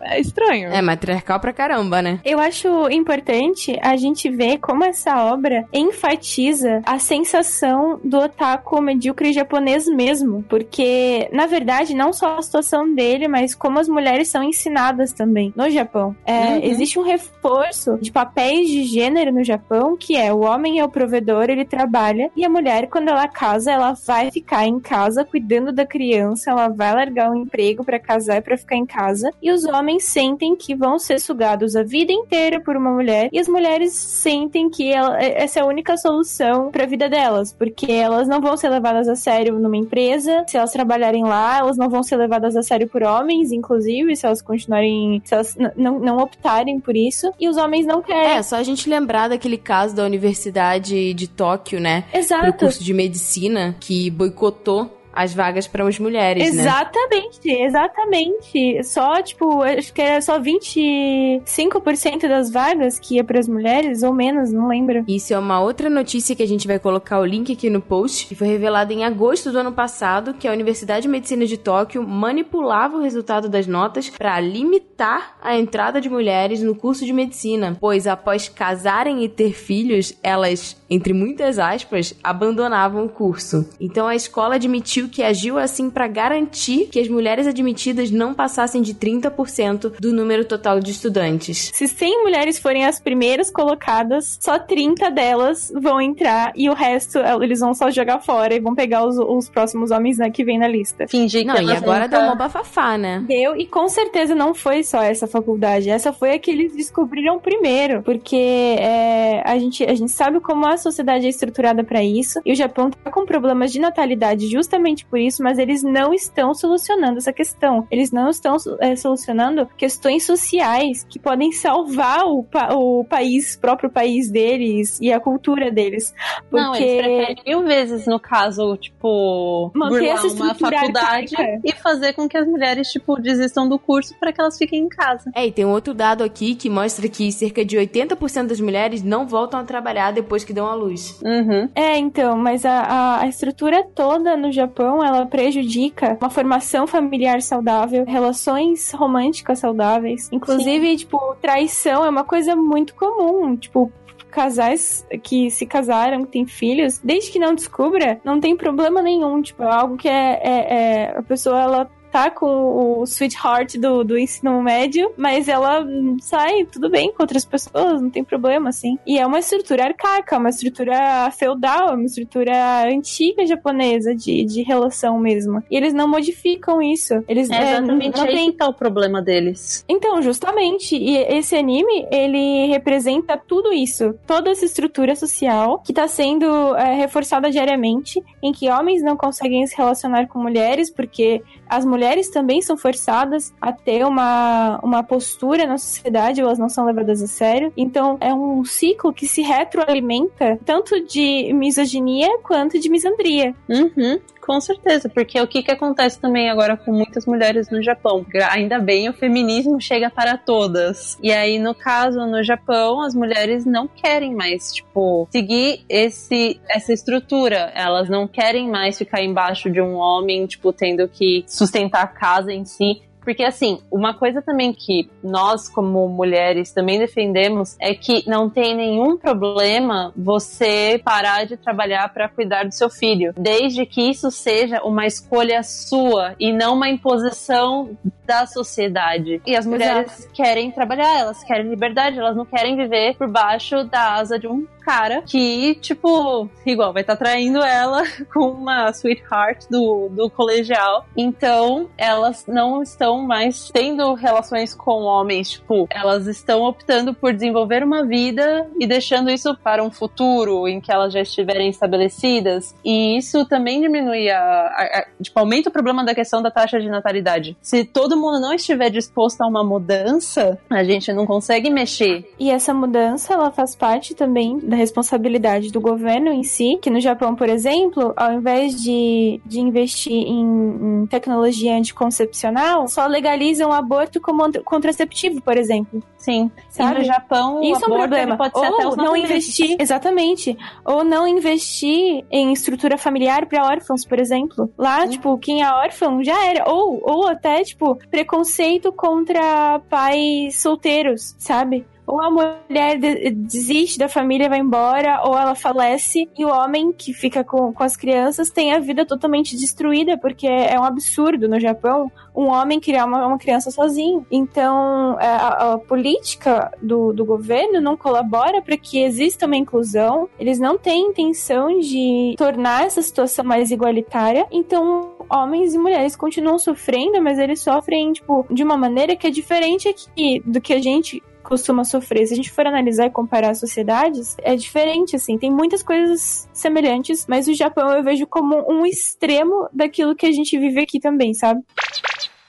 É estranho. É matriarcal pra caramba, né? Eu acho importante a gente ver como essa obra enfatiza a sensação do otaku medíocre japonês mesmo. Porque, na verdade, não só a situação dele, mas como as mulheres são ensinadas também no Japão. É, Uhum. Existe um reforço de papéis de gênero no Japão, que é o homem é o provedor, ele trabalha, e a mulher, quando ela casa, ela vai ficar em casa cuidando da criança, ela vai largar o emprego pra casar e pra ficar em casa. E os homens sentem que vão ser sugados a vida inteira por uma mulher, e as mulheres sentem que ela- essa é a única solução pra vida delas, porque elas não vão ser levadas a sério numa empresa, se elas trabalharem lá, elas não vão ser levadas a sério por homens, inclusive, se elas continuarem, se elas não, não optarem por isso, e os homens não querem. É, só a gente lembrar daquele caso da Universidade de Tóquio, né? Pro Exato. curso de medicina, que boicotou as vagas para as mulheres, né? Exatamente, exatamente. Só, tipo, acho que era só 25% das vagas que ia para as mulheres, ou menos, não lembro. Isso é uma outra notícia que a gente vai colocar o link aqui no post, que foi revelada em agosto do ano passado, que a Universidade de Medicina de Tóquio manipulava o resultado das notas para limitar a entrada de mulheres no curso de medicina, pois após casarem e ter filhos, elas, entre muitas aspas, abandonavam o curso. Então a escola admitiu que agiu assim para garantir que as mulheres admitidas não passassem de 30% do número total de estudantes. Se 100 mulheres forem as primeiras colocadas, só 30 delas vão entrar e o resto eh, eles vão só jogar fora e vão pegar os, os próximos homens né, que vem na lista. Fingir que Não, e agora nunca... deu uma bafafá, né? Deu, e com certeza não foi só essa faculdade, essa foi a que eles descobriram primeiro, porque é, a, gente, a gente sabe como a sociedade é estruturada pra isso, e o Japão tá com problemas de natalidade justamente justamente por isso, mas eles não estão solucionando essa questão. Eles não estão é, solucionando questões sociais que podem salvar o, pa o país, próprio país deles e a cultura deles. Porque... Não, eles preferem mil vezes, no caso, tipo, manter essa uma faculdade arcaica. e fazer com que as mulheres, tipo, desistam do curso para que elas fiquem em casa. É, e tem um outro dado aqui que mostra que cerca de 80% das mulheres não voltam a trabalhar depois que dão à luz. Uhum. É, então, mas a, a, a estrutura toda no Japão, ela prejudica uma formação familiar saudável, relações românticas saudáveis. Inclusive, tipo, traição é uma coisa muito comum. Tipo, casais que se casaram, que têm filhos, desde que não descubra, não tem problema nenhum. Tipo, é algo que é, é, é a pessoa ela tá com o sweetheart do, do ensino médio, mas ela sai tudo bem com outras pessoas, não tem problema, assim. E é uma estrutura arcaica, uma estrutura feudal, uma estrutura antiga japonesa de, de relação mesmo. E eles não modificam isso. Eles É exatamente não aí tem que tá o problema deles. então, justamente, e esse anime, ele representa tudo isso, toda essa estrutura social que tá sendo é, reforçada diariamente, em que homens não conseguem se relacionar com mulheres, porque as mulheres também são forçadas a ter uma, uma postura na sociedade, elas não são levadas a sério. Então, é um ciclo que se retroalimenta tanto de misoginia quanto de misandria. Uhum. Com certeza, porque o que, que acontece também agora com muitas mulheres no Japão? Ainda bem o feminismo chega para todas. E aí, no caso, no Japão, as mulheres não querem mais, tipo, seguir esse, essa estrutura. Elas não querem mais ficar embaixo de um homem, tipo, tendo que sustentar a casa em si. Porque, assim, uma coisa também que nós, como mulheres, também defendemos é que não tem nenhum problema você parar de trabalhar para cuidar do seu filho, desde que isso seja uma escolha sua e não uma imposição da sociedade. E as mulheres querem trabalhar, elas querem liberdade, elas não querem viver por baixo da asa de um cara que, tipo, igual, vai estar traindo ela com uma sweetheart do, do colegial. Então, elas não estão mais tendo relações com homens, tipo, elas estão optando por desenvolver uma vida e deixando isso para um futuro em que elas já estiverem estabelecidas. E isso também diminui a, a, a tipo, aumenta o problema da questão da taxa de natalidade. Se todo mundo não estiver disposto a uma mudança, a gente não consegue mexer. E essa mudança, ela faz parte também da responsabilidade do governo em si, que no Japão, por exemplo, ao invés de, de investir em, em tecnologia anticoncepcional, só legalizam o aborto como contraceptivo, por exemplo. Sim. Sabe? E no Japão, Isso é um problema. pode ser até Ou os não investir, exatamente. Ou não investir em estrutura familiar para órfãos, por exemplo. Lá, tipo, quem é órfão já era. Ou, ou até, tipo, preconceito contra pais solteiros, sabe? Ou a mulher de- desiste da família, vai embora, ou ela falece, e o homem que fica com, com as crianças tem a vida totalmente destruída, porque é um absurdo no Japão um homem criar uma, uma criança sozinho. Então, é, a, a política do, do governo não colabora para que exista uma inclusão, eles não têm intenção de tornar essa situação mais igualitária, então homens e mulheres continuam sofrendo, mas eles sofrem, tipo, de uma maneira que é diferente aqui do que a gente costuma sofrer. Se a gente for analisar e comparar as sociedades, é diferente, assim. Tem muitas coisas semelhantes, mas o Japão eu vejo como um extremo daquilo que a gente vive aqui também, sabe?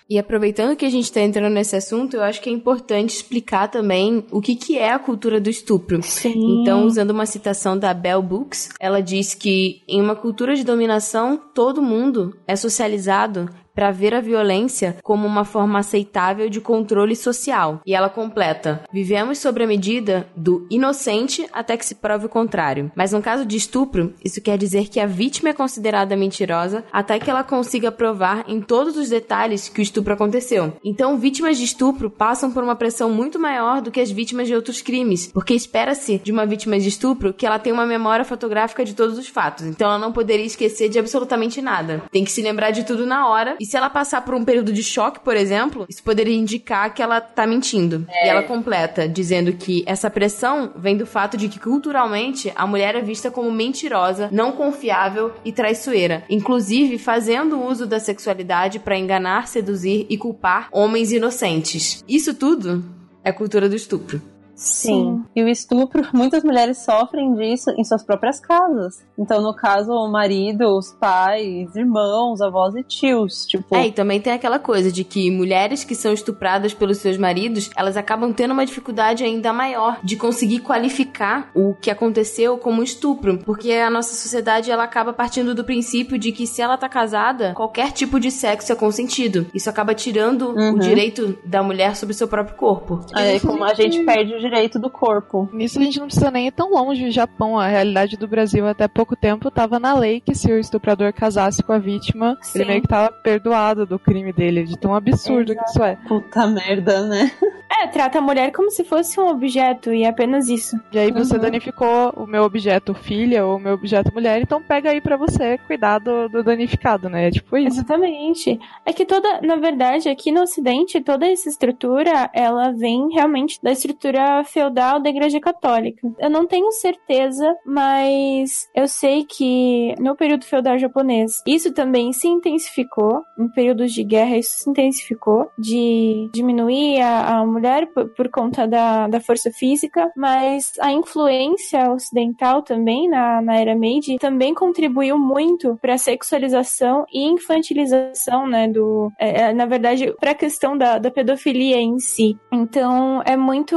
E aproveitando que a gente está entrando nesse assunto, eu acho que é importante explicar também o que, que é a cultura do estupro. Sim. Então, usando uma citação da Bell Books, ela diz que em uma cultura de dominação, todo mundo é socializado para ver a violência como uma forma aceitável de controle social. E ela completa: Vivemos sobre a medida do inocente até que se prove o contrário. Mas no caso de estupro, isso quer dizer que a vítima é considerada mentirosa até que ela consiga provar em todos os detalhes que o estupro aconteceu. Então, vítimas de estupro passam por uma pressão muito maior do que as vítimas de outros crimes, porque espera-se de uma vítima de estupro que ela tenha uma memória fotográfica de todos os fatos. Então, ela não poderia esquecer de absolutamente nada. Tem que se lembrar de tudo na hora. E se ela passar por um período de choque, por exemplo, isso poderia indicar que ela tá mentindo. E ela completa dizendo que essa pressão vem do fato de que culturalmente a mulher é vista como mentirosa, não confiável e traiçoeira, inclusive fazendo uso da sexualidade para enganar, seduzir e culpar homens inocentes. Isso tudo é cultura do estupro. Sim. E o estupro, muitas mulheres sofrem disso em suas próprias casas. Então, no caso, o marido, os pais, irmãos, avós e tios. Tipo, É, e também tem aquela coisa de que mulheres que são estupradas pelos seus maridos, elas acabam tendo uma dificuldade ainda maior de conseguir qualificar o que aconteceu como estupro, porque a nossa sociedade ela acaba partindo do princípio de que se ela tá casada, qualquer tipo de sexo é consentido. Isso acaba tirando Uhum. o direito da mulher sobre o seu próprio corpo. aí como a gente perde o direito do corpo. Nisso a gente não precisa nem ir tão longe. O Japão, a realidade do Brasil até pouco tempo, tava na lei que se o estuprador casasse com a vítima, Sim. ele meio que tava perdoado do crime dele, de tão absurdo que isso é. Puta merda, né? É, trata a mulher como se fosse um objeto e é apenas isso. E aí você Uhum. danificou o meu objeto filha ou o meu objeto mulher, então pega aí pra você cuidar do, do danificado, né? É tipo isso. Exatamente. É que toda, na verdade, aqui no Ocidente, toda essa estrutura, ela vem realmente da estrutura feudal da Igreja Católica. Eu não tenho certeza, mas eu sei que no período feudal japonês, isso também se intensificou. Em períodos de guerra, isso se intensificou, de diminuir a, a mulher por, por conta da, da força física, mas a influência ocidental também na, na era Meiji também contribuiu muito para a sexualização e infantilização, né, do, é, é, na verdade, para a questão da, da pedofilia em si. Então, é muito,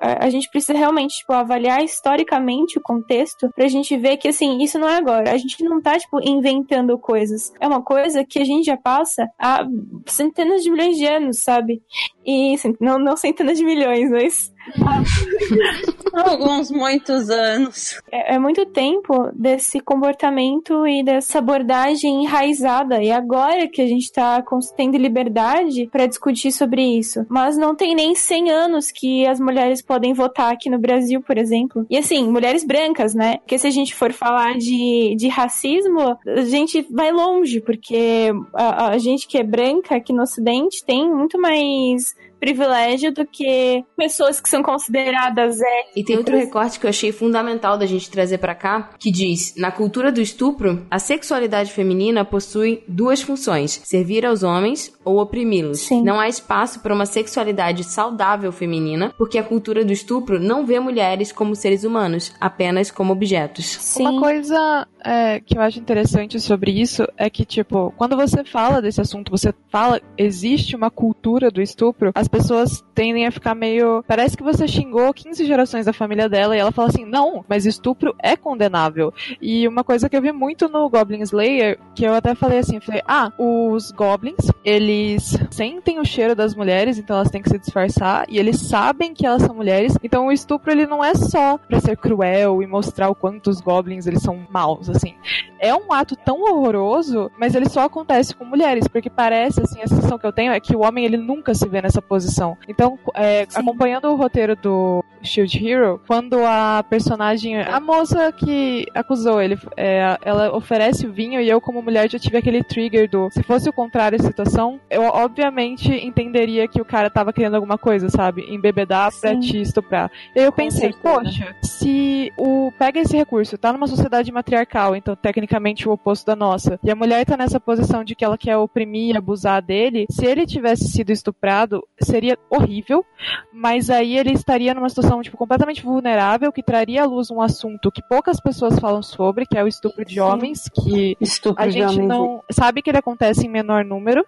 a, gente precisa realmente, tipo, avaliar historicamente o contexto pra gente ver que, assim, isso não é agora. A gente não tá, tipo, inventando coisas. É uma coisa que a gente já passa há centenas de milhões de anos, sabe? E, assim, não, não centenas de milhões, mas Alguns muitos anos. é, é muito tempo desse comportamento e dessa abordagem enraizada. E agora que a gente tá cons- tendo liberdade para discutir sobre isso. Mas não tem nem 100 anos que as mulheres podem votar aqui no Brasil, por exemplo. E assim, mulheres brancas, né? Porque se a gente for falar de, de racismo, a gente vai longe, porque a, a gente que é branca aqui no Ocidente tem muito mais privilégio do que pessoas que são consideradas é, E tem outro recorte que eu achei fundamental da gente trazer pra cá, que diz: na cultura do estupro, a sexualidade feminina possui duas funções: servir aos homens ou oprimi-los. Não há espaço para uma sexualidade saudável feminina, porque a cultura do estupro não vê mulheres como seres humanos, apenas como objetos. Sim. Uma coisa é, que eu acho interessante sobre isso é que, tipo, quando você fala desse assunto, você fala, existe uma cultura do estupro, as pessoas tendem a ficar meio. Parece que você xingou 15 gerações da família dela e ela fala assim: não, mas estupro é condenável. E uma coisa que eu vi muito no Goblin Slayer, que eu até falei assim: falei, ah, os goblins, eles sentem o cheiro das mulheres, então elas têm que se disfarçar, e eles sabem que elas são mulheres, então o estupro ele não é só pra ser cruel e mostrar o quanto os goblins eles são maus, assim. É um ato tão horroroso, mas ele só acontece com mulheres, porque parece, assim, a sensação que eu tenho é que o homem ele nunca se vê nessa posição. Então, é, acompanhando o roteiro do Shield Hero, quando a personagem, a moça que acusou ele, é, ela oferece o vinho e eu como mulher já tive aquele trigger do, se fosse o contrário a situação, eu obviamente entenderia que o cara tava querendo alguma coisa, sabe? Embebedar pra Sim. te estuprar. E eu pensei, certeza. poxa, se o pega esse recurso, tá numa sociedade matriarcal, então tecnicamente o oposto da nossa, e a mulher tá nessa posição de que ela quer oprimir e abusar dele, se ele tivesse sido estuprado, seria horrível, mas aí ele estaria numa situação tipo completamente vulnerável que traria à luz um assunto que poucas pessoas falam sobre, que é o estupro de Sim. homens, que Estupro a gente homens. não sabe que ele acontece em menor número,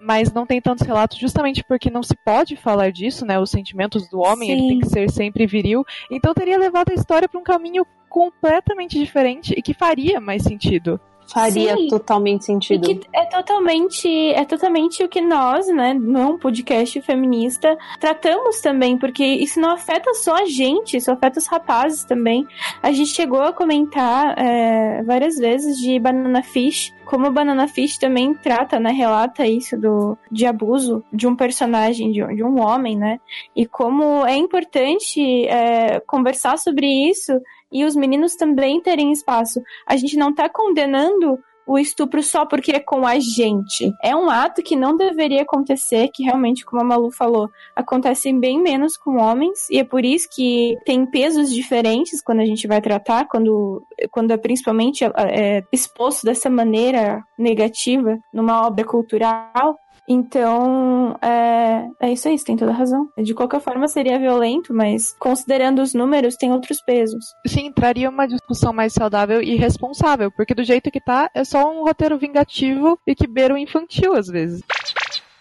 mas não tem tantos relatos justamente porque não se pode falar disso, né? Os sentimentos do homem, ele Sim. tem que ser sempre viril. Então teria levado a história para um caminho completamente diferente e que faria mais sentido. Faria Sim. totalmente E sentido. que é totalmente, é totalmente o que nós, né, num podcast feminista, tratamos também, porque isso não afeta só a gente, isso afeta os rapazes também. A gente chegou a comentar é, várias vezes de Banana Fish, como Banana Fish também trata, né, relata isso do, de abuso de um personagem, de, um- de um homem, né, e como é importante é, conversar sobre isso e os meninos também terem espaço. A gente não tá condenando o estupro só porque é com a gente. É um ato que não deveria acontecer, que realmente, como a Malu falou, acontece bem menos com homens, e é por isso que tem pesos diferentes quando a gente vai tratar, quando, quando é principalmente é, exposto dessa maneira negativa numa obra cultural. Então, é, é isso aí, você tem toda a razão. De qualquer forma, seria violento, mas considerando os números, tem outros pesos. Sim, traria uma discussão mais saudável e responsável, porque do jeito que tá, é só um roteiro vingativo e que beira o infantil às vezes.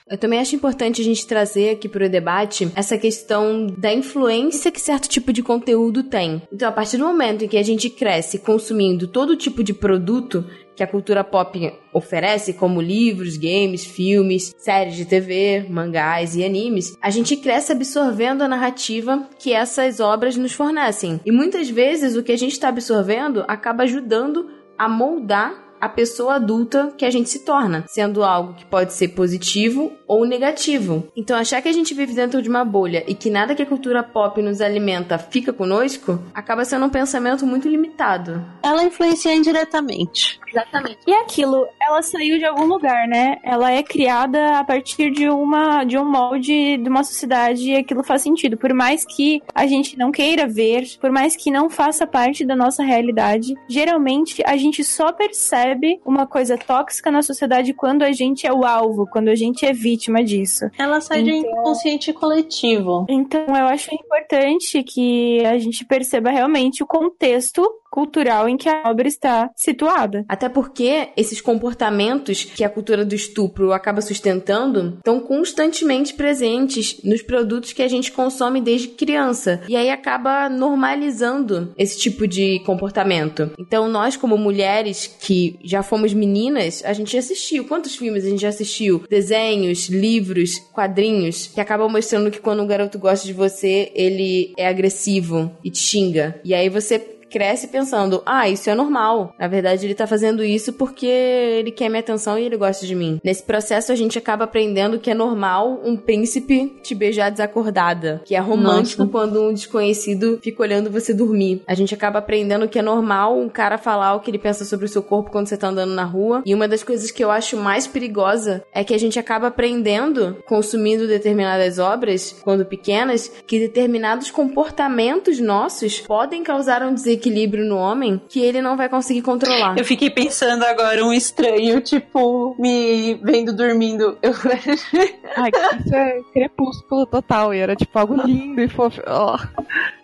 Eu também acho importante a gente trazer aqui para o debate essa questão da influência que certo tipo de conteúdo tem. Então, a partir do momento em que a gente cresce consumindo todo tipo de produto que a cultura pop oferece, como livros, games, filmes, séries de TV, mangás e animes, a gente cresce absorvendo a narrativa que essas obras nos fornecem. E muitas vezes o que a gente está absorvendo acaba ajudando a moldar a pessoa adulta que a gente se torna, sendo algo que pode ser positivo ou negativo. Então, achar que a gente vive dentro de uma bolha e que nada que a cultura pop nos alimenta fica conosco, acaba sendo um pensamento muito limitado. Ela influencia indiretamente. Exatamente. E aquilo, ela saiu de algum lugar, né? Ela é criada a partir de uma de um molde de uma sociedade e aquilo faz sentido. Por mais que a gente não queira ver, por mais que não faça parte da nossa realidade, geralmente a gente só percebe uma coisa tóxica na sociedade quando a gente é o alvo, quando a gente é vítima disso. Ela sai de Então- inconsciente coletivo. Então, eu acho importante que a gente perceba realmente o contexto cultural em que a obra está situada. Até porque esses comportamentos que a cultura do estupro acaba sustentando estão constantemente presentes nos produtos que a gente consome desde criança. E aí acaba normalizando esse tipo de comportamento. Então, nós, como mulheres que já fomos meninas, a gente assistiu. Quantos filmes a gente já assistiu? Desenhos, livros, quadrinhos, que acabam mostrando que quando um garoto gosta de você, ele é agressivo e te xinga. E aí você cresce pensando, ah, isso é normal. Na verdade, ele tá fazendo isso porque ele quer minha atenção e ele gosta de mim. Nesse processo, a gente acaba aprendendo que é normal um príncipe te beijar desacordada. Que é romântico Nossa. quando um desconhecido fica olhando você dormir. A gente acaba aprendendo que é normal um cara falar o que ele pensa sobre o seu corpo quando você tá andando na rua. E uma das coisas que eu acho mais perigosa é que a gente acaba aprendendo, consumindo determinadas obras, quando pequenas, que determinados comportamentos nossos podem causar um desequilíbrio no homem que ele não vai conseguir controlar. Eu fiquei pensando agora um estranho, tipo, me vendo dormindo. Eu... Ai, isso é crepúsculo total. E era tipo algo lindo e fofo. Ó.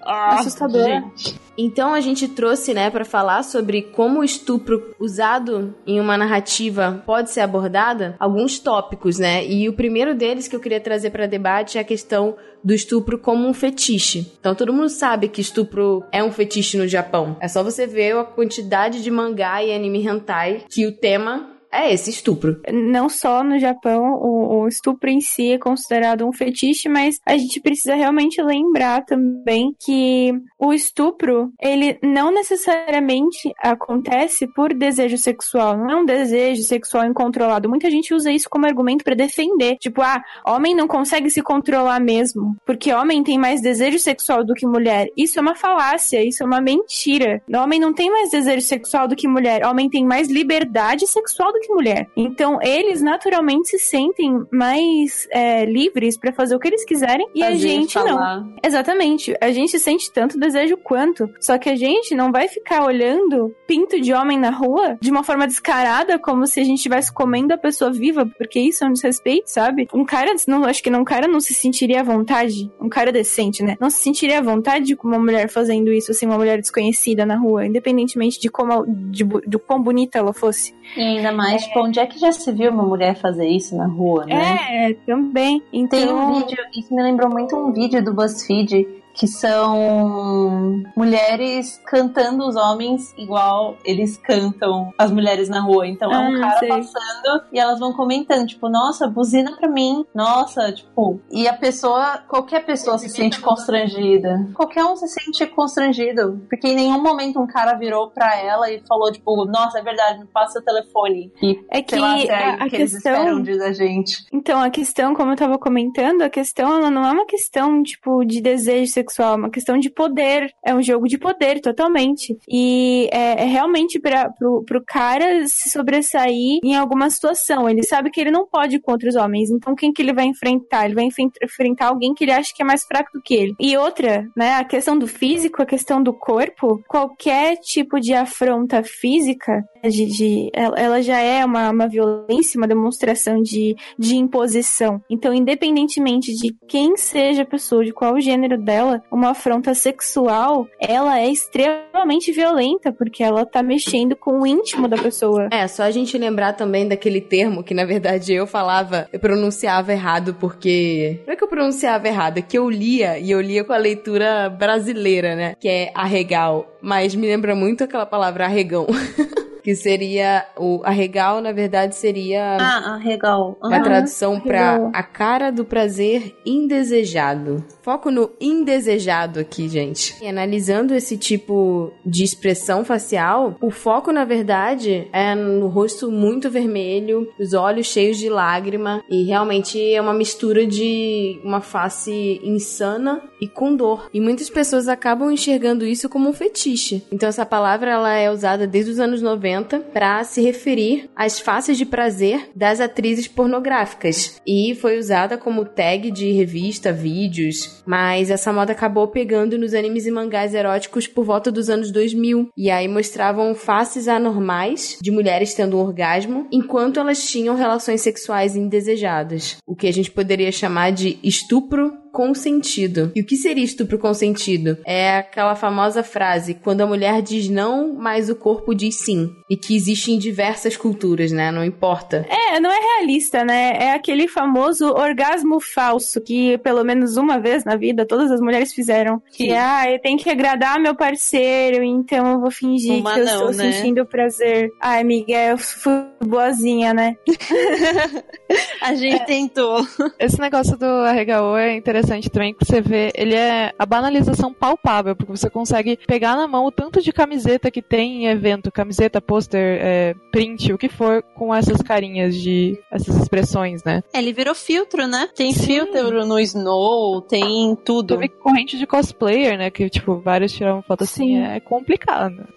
Ah, Assustador. gente. Então a gente trouxe, né, para falar sobre como o estupro usado em uma narrativa pode ser abordada, alguns tópicos, né? E o primeiro deles que eu queria trazer para debate é a questão do estupro como um fetiche. Então todo mundo sabe que estupro é um fetiche no Japão. É só você ver a quantidade de mangá e anime hentai que o tema é esse estupro. Não só no Japão, o, o estupro em si é considerado um fetiche, mas a gente precisa realmente lembrar também que o estupro, ele não necessariamente acontece por desejo sexual, não é um desejo sexual incontrolado. Muita gente usa isso como argumento pra defender, tipo, ah, homem não consegue se controlar mesmo, porque homem tem mais desejo sexual do que mulher. Isso é uma falácia, isso é uma mentira. Homem não tem mais desejo sexual do que mulher, homem tem mais liberdade sexual do que mulher. Então, eles naturalmente se sentem mais é, livres pra fazer o que eles quiserem e a Fazer, gente não. Exatamente. A gente sente tanto desejo quanto. Só que a gente não vai ficar olhando pinto de homem na rua de uma forma descarada, como se a gente estivesse comendo a pessoa viva, porque isso é um desrespeito, sabe? Um cara, não, acho que não, um cara não se sentiria à vontade, um cara decente, né? Não se sentiria à vontade com uma mulher fazendo isso, assim, uma mulher desconhecida na rua, independentemente de como, de, de quão bonita ela fosse. E ainda mais, tipo, onde é que já se viu uma mulher fazer isso na rua, né? É, também. Então, Tem um vídeo, isso me lembrou muito um vídeo do BuzzFeed que são mulheres cantando os homens igual eles cantam as mulheres na rua. Então é um Ah, cara sei. passando e elas vão comentando, tipo, nossa, buzina pra mim. Nossa, tipo, e a pessoa, qualquer pessoa se sente constrangida. Qualquer um se sente constrangido, porque em nenhum momento um cara virou pra ela e falou, tipo, nossa, é verdade, me passa o telefone. E é que lá, é a, a que questão. da gente. Então, a questão, como eu tava comentando, a questão ela não é uma questão, tipo, de desejo sexual, é uma questão de poder. É um jogo de poder, totalmente. E é, é realmente pro, pro cara se sobressair em alguma situação. Ele sabe que ele não pode contra os homens. Então, quem que ele vai enfrentar? Ele vai enfrentar alguém que ele acha que é mais fraco do que ele. E outra, né, a questão do físico, a questão do corpo, qualquer tipo de afronta física, de, de ela já é uma, uma violência, uma demonstração de, de imposição. Então, independentemente de quem seja a pessoa, de qual gênero dela, uma afronta sexual, ela é extremamente violenta, porque ela tá mexendo com o íntimo da pessoa. É, só a gente lembrar também daquele termo que, na verdade, eu falava, eu pronunciava errado, porque. Não é que eu pronunciava errado, é que eu lia, e eu lia com a leitura brasileira, né? Que é arregal. Mas me lembra muito aquela palavra arregão. que seria o arregal, na verdade, seria Ah, arregal. Uhum. tradução pra arregal. a cara do prazer indesejado. Foco no indesejado aqui, gente. E analisando esse tipo de expressão facial, o foco, na verdade, é no rosto muito vermelho, os olhos cheios de lágrima, e realmente é uma mistura de uma face insana e com dor. E muitas pessoas acabam enxergando isso como um fetiche. Então essa palavra ela é usada desde os anos 90 para se referir às faces de prazer das atrizes pornográficas. E foi usada como tag de revista, vídeos, mas essa moda acabou pegando nos animes e mangás eróticos por volta dos anos 2000 e aí mostravam faces anormais de mulheres tendo um orgasmo enquanto elas tinham relações sexuais indesejadas, o que a gente poderia chamar de estupro consentido. E o que seria estupro consentido? É aquela famosa frase: quando a mulher diz não, mas o corpo diz sim. E que existe em diversas culturas, né? Não importa. É, não é realista, né? É aquele famoso orgasmo falso que pelo menos uma vez na vida todas as mulheres fizeram. Que, ah, eu tenho que agradar meu parceiro, então eu vou fingir Uma que eu não, estou né? sentindo prazer. Ai, amiga, eu fui boazinha, né? A gente tentou. Esse negócio do arregaô é interessante também, que você vê, ele é a banalização palpável, porque você consegue pegar na mão o tanto de camiseta que tem em evento, camiseta, pôster, é, print, o que for, com essas carinhas de, essas expressões, né? É, Ele virou filtro, né? Tem Sim. filtro no Snow, tem tudo. Teve corrente de cosplayer, né, que, tipo, vários tiravam foto assim, Sim. é complicado.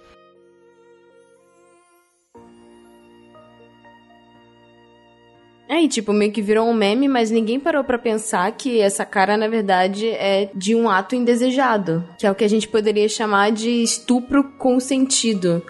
É, e tipo, meio que virou um meme, mas ninguém parou pra pensar que essa cara, na verdade, é de um ato indesejado. Que é o que a gente poderia chamar de estupro consentido,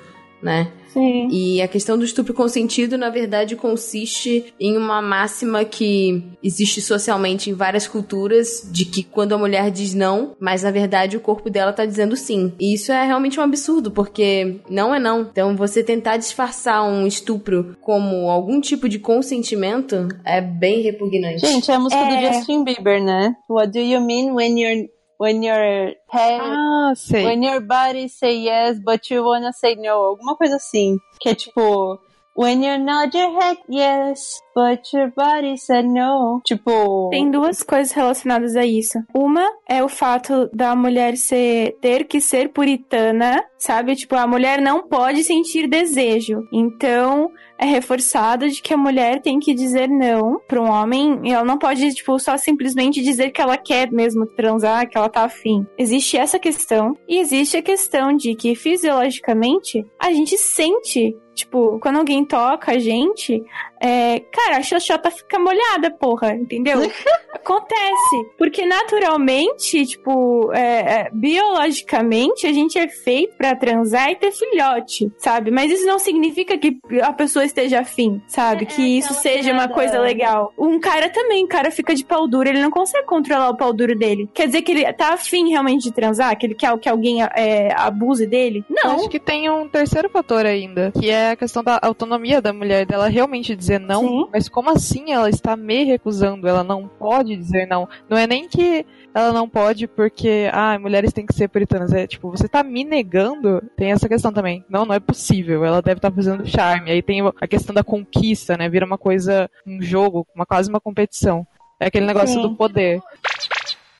né? Sim. E a questão do estupro consentido, na verdade, consiste em uma máxima que existe socialmente em várias culturas, de que quando a mulher diz não, mas na verdade o corpo dela tá dizendo sim. E isso é realmente um absurdo, porque não é não. Então você tentar disfarçar um estupro como algum tipo de consentimento é bem repugnante. Gente, é a música É. do Justin Bieber, né? What do you mean when your when your head Ah, sei. when your body say yes but you wanna say no? Alguma coisa assim. Que é tipo When you nod your head yes, but your body said no. Tipo, Tem duas coisas relacionadas a isso. Uma é o fato da mulher ser, ter que ser puritana, sabe? Tipo, a mulher não pode sentir desejo. Então, é reforçado de que a mulher tem que dizer não para um homem e ela não pode, tipo, só simplesmente dizer que ela quer mesmo transar, que ela tá afim. Existe essa questão. E existe a questão de que, fisiologicamente, a gente sente. Tipo, quando alguém toca a gente, é, cara, a xoxota fica molhada, porra, entendeu? Acontece. Porque naturalmente, tipo, é, é, biologicamente, a gente é feito pra transar e ter filhote, sabe? Mas isso não significa que a pessoa esteja afim, sabe? É, que é isso seja uma coisa legal. Um cara também, o cara fica de pau duro, ele não consegue controlar o pau duro dele. Quer dizer que ele tá afim realmente de transar? Que ele quer que alguém é, abuse dele? Eu Não. acho que tem um terceiro fator ainda, que é a questão da autonomia da mulher, dela realmente dizer não. Sim. Mas como assim ela está me recusando? Ela não pode dizer não. Não é nem que ela não pode porque, ah, mulheres têm que ser puritanas. É tipo, você tá me negando, tem essa questão também. Não, não é possível. Ela deve estar fazendo charme. Aí tem a questão da conquista, né? Vira uma coisa, um jogo, uma quase uma competição. É aquele negócio Sim. do poder.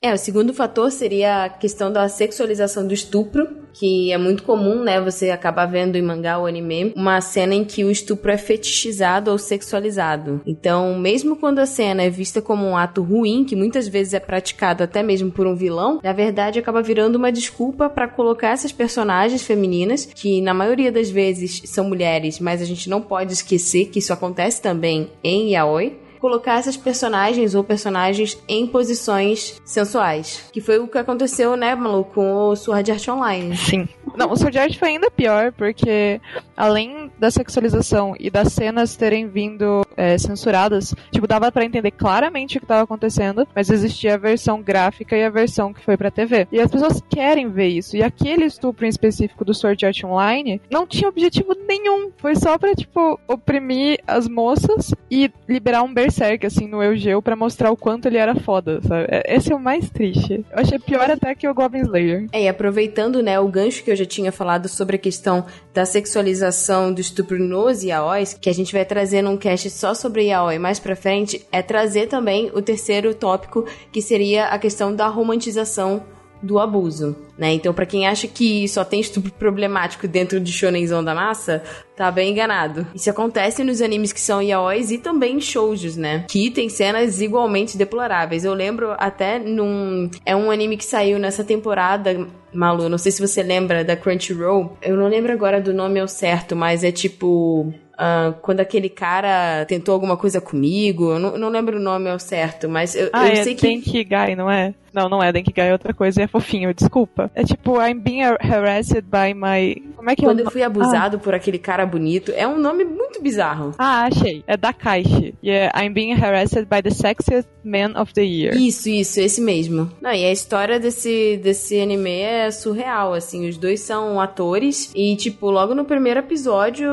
É, o segundo fator seria a questão da sexualização do estupro, que é muito comum, né? Você acaba vendo em mangá ou anime uma cena em que o estupro é fetichizado ou sexualizado. Então, mesmo quando a cena é vista como um ato ruim, que muitas vezes é praticado até mesmo por um vilão, na verdade acaba virando uma desculpa para colocar essas personagens femininas, que na maioria das vezes são mulheres, mas a gente não pode esquecer que isso acontece também em yaoi colocar essas personagens ou personagens em posições sensuais. Que foi o que aconteceu, né, Malu, com o Sword Art Online. Sim. Não, o Sword Art foi ainda pior, porque além da sexualização e das cenas terem vindo é, censuradas, tipo, dava para entender claramente o que estava acontecendo, mas existia a versão gráfica e a versão que foi pra TV. E as pessoas querem ver isso. E aquele estupro em específico do Sword Art Online não tinha objetivo nenhum. Foi só pra, tipo, oprimir as moças e liberar um berserk, assim, no Eugeo pra mostrar o quanto ele era foda, sabe? É- Esse é o mais triste. Eu achei pior até que o Goblin Slayer. É, e aproveitando, né, o gancho que eu já tinha falado sobre a questão da sexualização do estupro nos yaois, que a gente vai trazer num cast só sobre yaoi mais pra frente, é trazer também o terceiro tópico, que seria a questão da romantização do abuso, né? Então, pra quem acha que só tem estupro problemático dentro de shonenzão da massa, tá bem enganado. Isso acontece nos animes que são yaois e também em shoujos, né? Que tem cenas igualmente deploráveis. Eu lembro até num... É um anime que saiu nessa temporada, Malu, não sei se você lembra da Crunchyroll. Eu não lembro agora do nome ao certo, mas é tipo... ah, quando aquele cara tentou alguma coisa comigo, eu não, eu não lembro o nome ao certo, mas eu, Ah, eu é sei que Denkigai, não é? Não, não é Denkigai, é outra coisa, é fofinho, desculpa. É tipo, I'm being harassed by my... Como é que Quando é o eu no- fui abusado por aquele cara bonito, é um nome muito bizarro. Ah, achei. É Dakaishi. E é I'm being harassed by the sexiest man of the year. Isso, isso, esse mesmo. Não, e a história desse, desse anime é surreal, assim. Os dois são atores e, tipo, logo no primeiro episódio,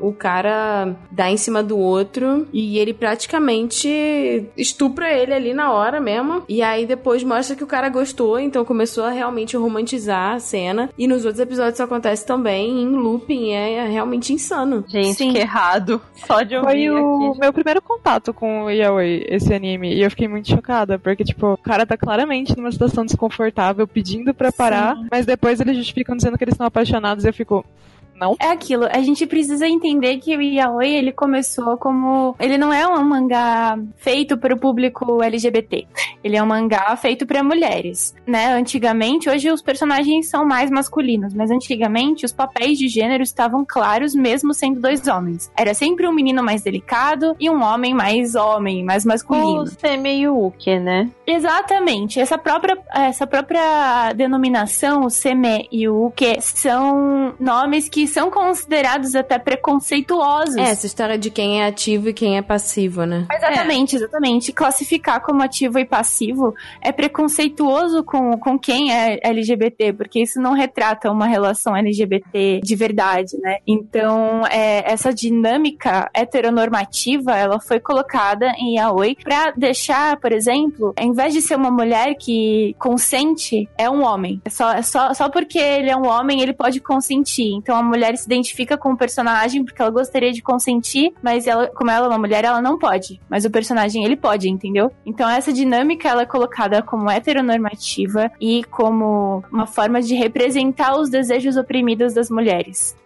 o cara dá em cima do outro e ele praticamente estupra ele ali na hora mesmo. E aí depois mostra que o cara gostou, então começou a realmente romantizar a cena. E nos outros episódios isso acontece também em looping, é realmente insano. Gente, Sim. que errado. Só de ouvir Foi o aqui. meu primeiro contato com o Yaoi, esse anime, e eu fiquei muito chocada, porque, tipo, o cara tá claramente numa situação desconfortável, pedindo pra parar, mas depois eles justificam dizendo que eles estão apaixonados e eu fico. Não? É aquilo, a gente precisa entender que o Yaoi, ele começou como... Ele não é um mangá feito para o público LGBT. Ele é um mangá feito para mulheres, né? Antigamente, hoje os personagens são mais masculinos, mas antigamente os papéis de gênero estavam claros mesmo sendo dois homens. Era sempre um menino mais delicado e um homem mais homem, mais masculino. O Semi Yuki, né? Exatamente. Essa própria, essa própria denominação, o Seme e o Uke, são nomes que são considerados até preconceituosos. É, essa história de quem é ativo e quem é passivo, né? Exatamente, exatamente. Classificar como ativo e passivo é preconceituoso com, com quem é LGBT, porque isso não retrata uma relação LGBT de verdade, né? Então, é, essa dinâmica heteronormativa, ela foi colocada em Yaoi pra deixar, por exemplo, em vez de ser uma mulher que consente, é um homem. É só, é só, só porque ele é um homem, ele pode consentir. Então, a mulher se identifica com o personagem porque ela gostaria de consentir, mas ela, como ela é uma mulher, ela não pode. Mas o personagem, ele pode, entendeu? Então, essa dinâmica, ela é colocada como heteronormativa e como uma forma de representar os desejos oprimidos das mulheres.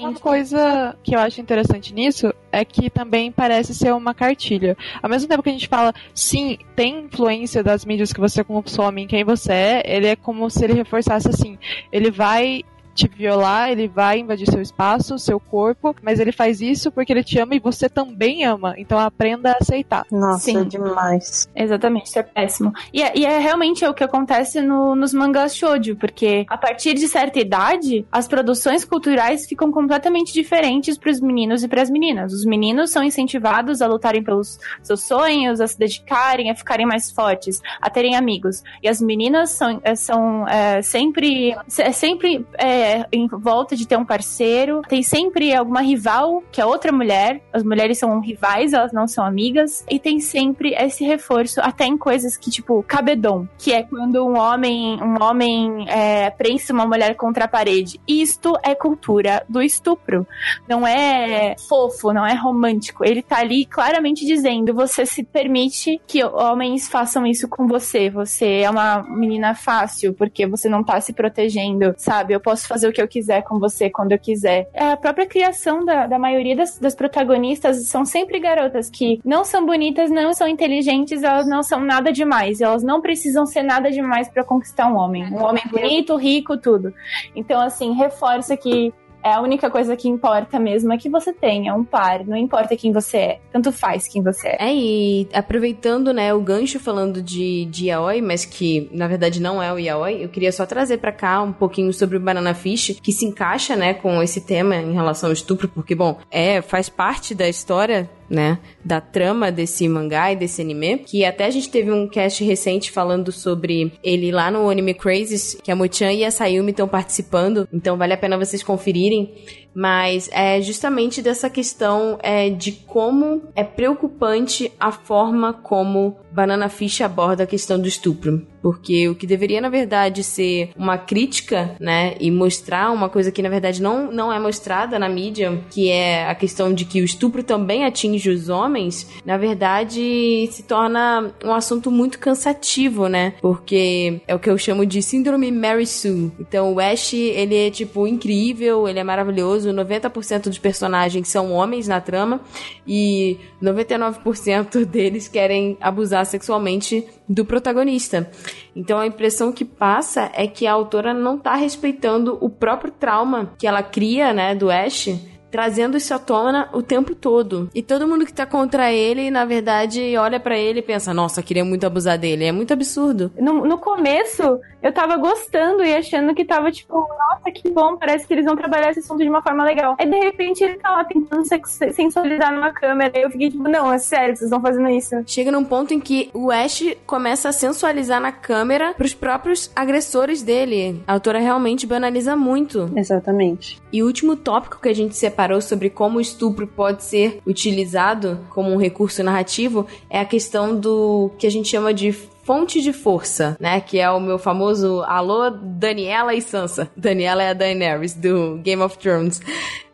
Uma coisa que eu acho interessante nisso é que também parece ser uma cartilha. Ao mesmo tempo que a gente fala, sim, tem influência das mídias que você consome em quem você é, ele é como se ele reforçasse assim, ele vai te violar, ele vai invadir seu espaço, seu corpo, mas ele faz isso porque ele te ama e você também ama. Então aprenda a aceitar. Nossa, Sim. demais. Exatamente, isso é péssimo. E é, e é realmente o que acontece no- nos mangás shoujo, porque a partir de certa idade, as produções culturais ficam completamente diferentes para os meninos e para as meninas. Os meninos são incentivados a lutarem pelos seus sonhos, a se dedicarem, a ficarem mais fortes, a terem amigos. E as meninas são, é, são é, sempre, é sempre é, é em volta de ter um parceiro. Tem sempre alguma rival, que é outra mulher. As mulheres são rivais, elas não são amigas. E tem sempre esse reforço, até em coisas que, tipo, cabedon, que é quando um homem, um homem é, prensa uma mulher contra a parede. Isto é cultura do estupro. Não é fofo, não é romântico. Ele tá ali claramente dizendo: você se permite que homens façam isso com você. Você é uma menina fácil, porque você não tá se protegendo, sabe? Eu posso fazer o que eu quiser com você quando eu quiser. É a própria criação da, da maioria das, das protagonistas são sempre garotas que não são bonitas, não são inteligentes, elas não são nada demais. Elas não precisam ser nada demais para conquistar um homem. Um homem bonito, rico, tudo. Então, assim, reforça que é a única coisa que importa mesmo é que você tenha um par, não importa quem você é, tanto faz quem você é. É, e aproveitando, né, o gancho falando de, de yaoi, mas que na verdade não é o yaoi, eu queria só trazer para cá um pouquinho sobre o Banana Fish, que se encaixa, né, com esse tema em relação ao estupro, porque, bom, é, faz parte da história né, da trama desse mangá e desse anime, que até a gente teve um cast recente falando sobre ele lá no Anime Crazes, que a Mochan e a Sayumi estão participando, então vale a pena vocês conferirem, mas é justamente dessa questão é, de como é preocupante a forma como Banana Fish aborda a questão do estupro. Porque o que deveria, na verdade, ser uma crítica, né? E mostrar uma coisa que, na verdade, não, não é mostrada na mídia, que é a questão de que o estupro também atinge os homens, na verdade, se torna um assunto muito cansativo, né? Porque é o que eu chamo de síndrome Mary Sue. Então, o Ash, ele é, tipo, incrível, ele é maravilhoso, 90% dos personagens são homens na trama e 99% deles querem abusar sexualmente do protagonista. Então a impressão que passa é que a autora não tá respeitando o próprio trauma que ela cria, né, do Ash trazendo isso à tona o tempo todo. E todo mundo que tá contra ele, na verdade, olha para ele e pensa: nossa, queria muito abusar dele. É muito absurdo. No, no começo, eu tava gostando e achando que tava tipo, nossa, que bom, parece que eles vão trabalhar esse assunto de uma forma legal. Aí de repente ele tá lá tentando sensualizar numa câmera. E eu fiquei tipo, não, é sério, vocês estão fazendo isso. Chega num ponto em que o Ash começa a sensualizar na câmera pros próprios agressores dele. A autora realmente banaliza muito. Exatamente. E o último tópico que a gente separou sobre como o estupro pode ser utilizado como um recurso narrativo é a questão do que a gente chama de fonte de força, né? Que é o meu famoso alô Daniela e Sansa. Daniela é a Daenerys do Game of Thrones.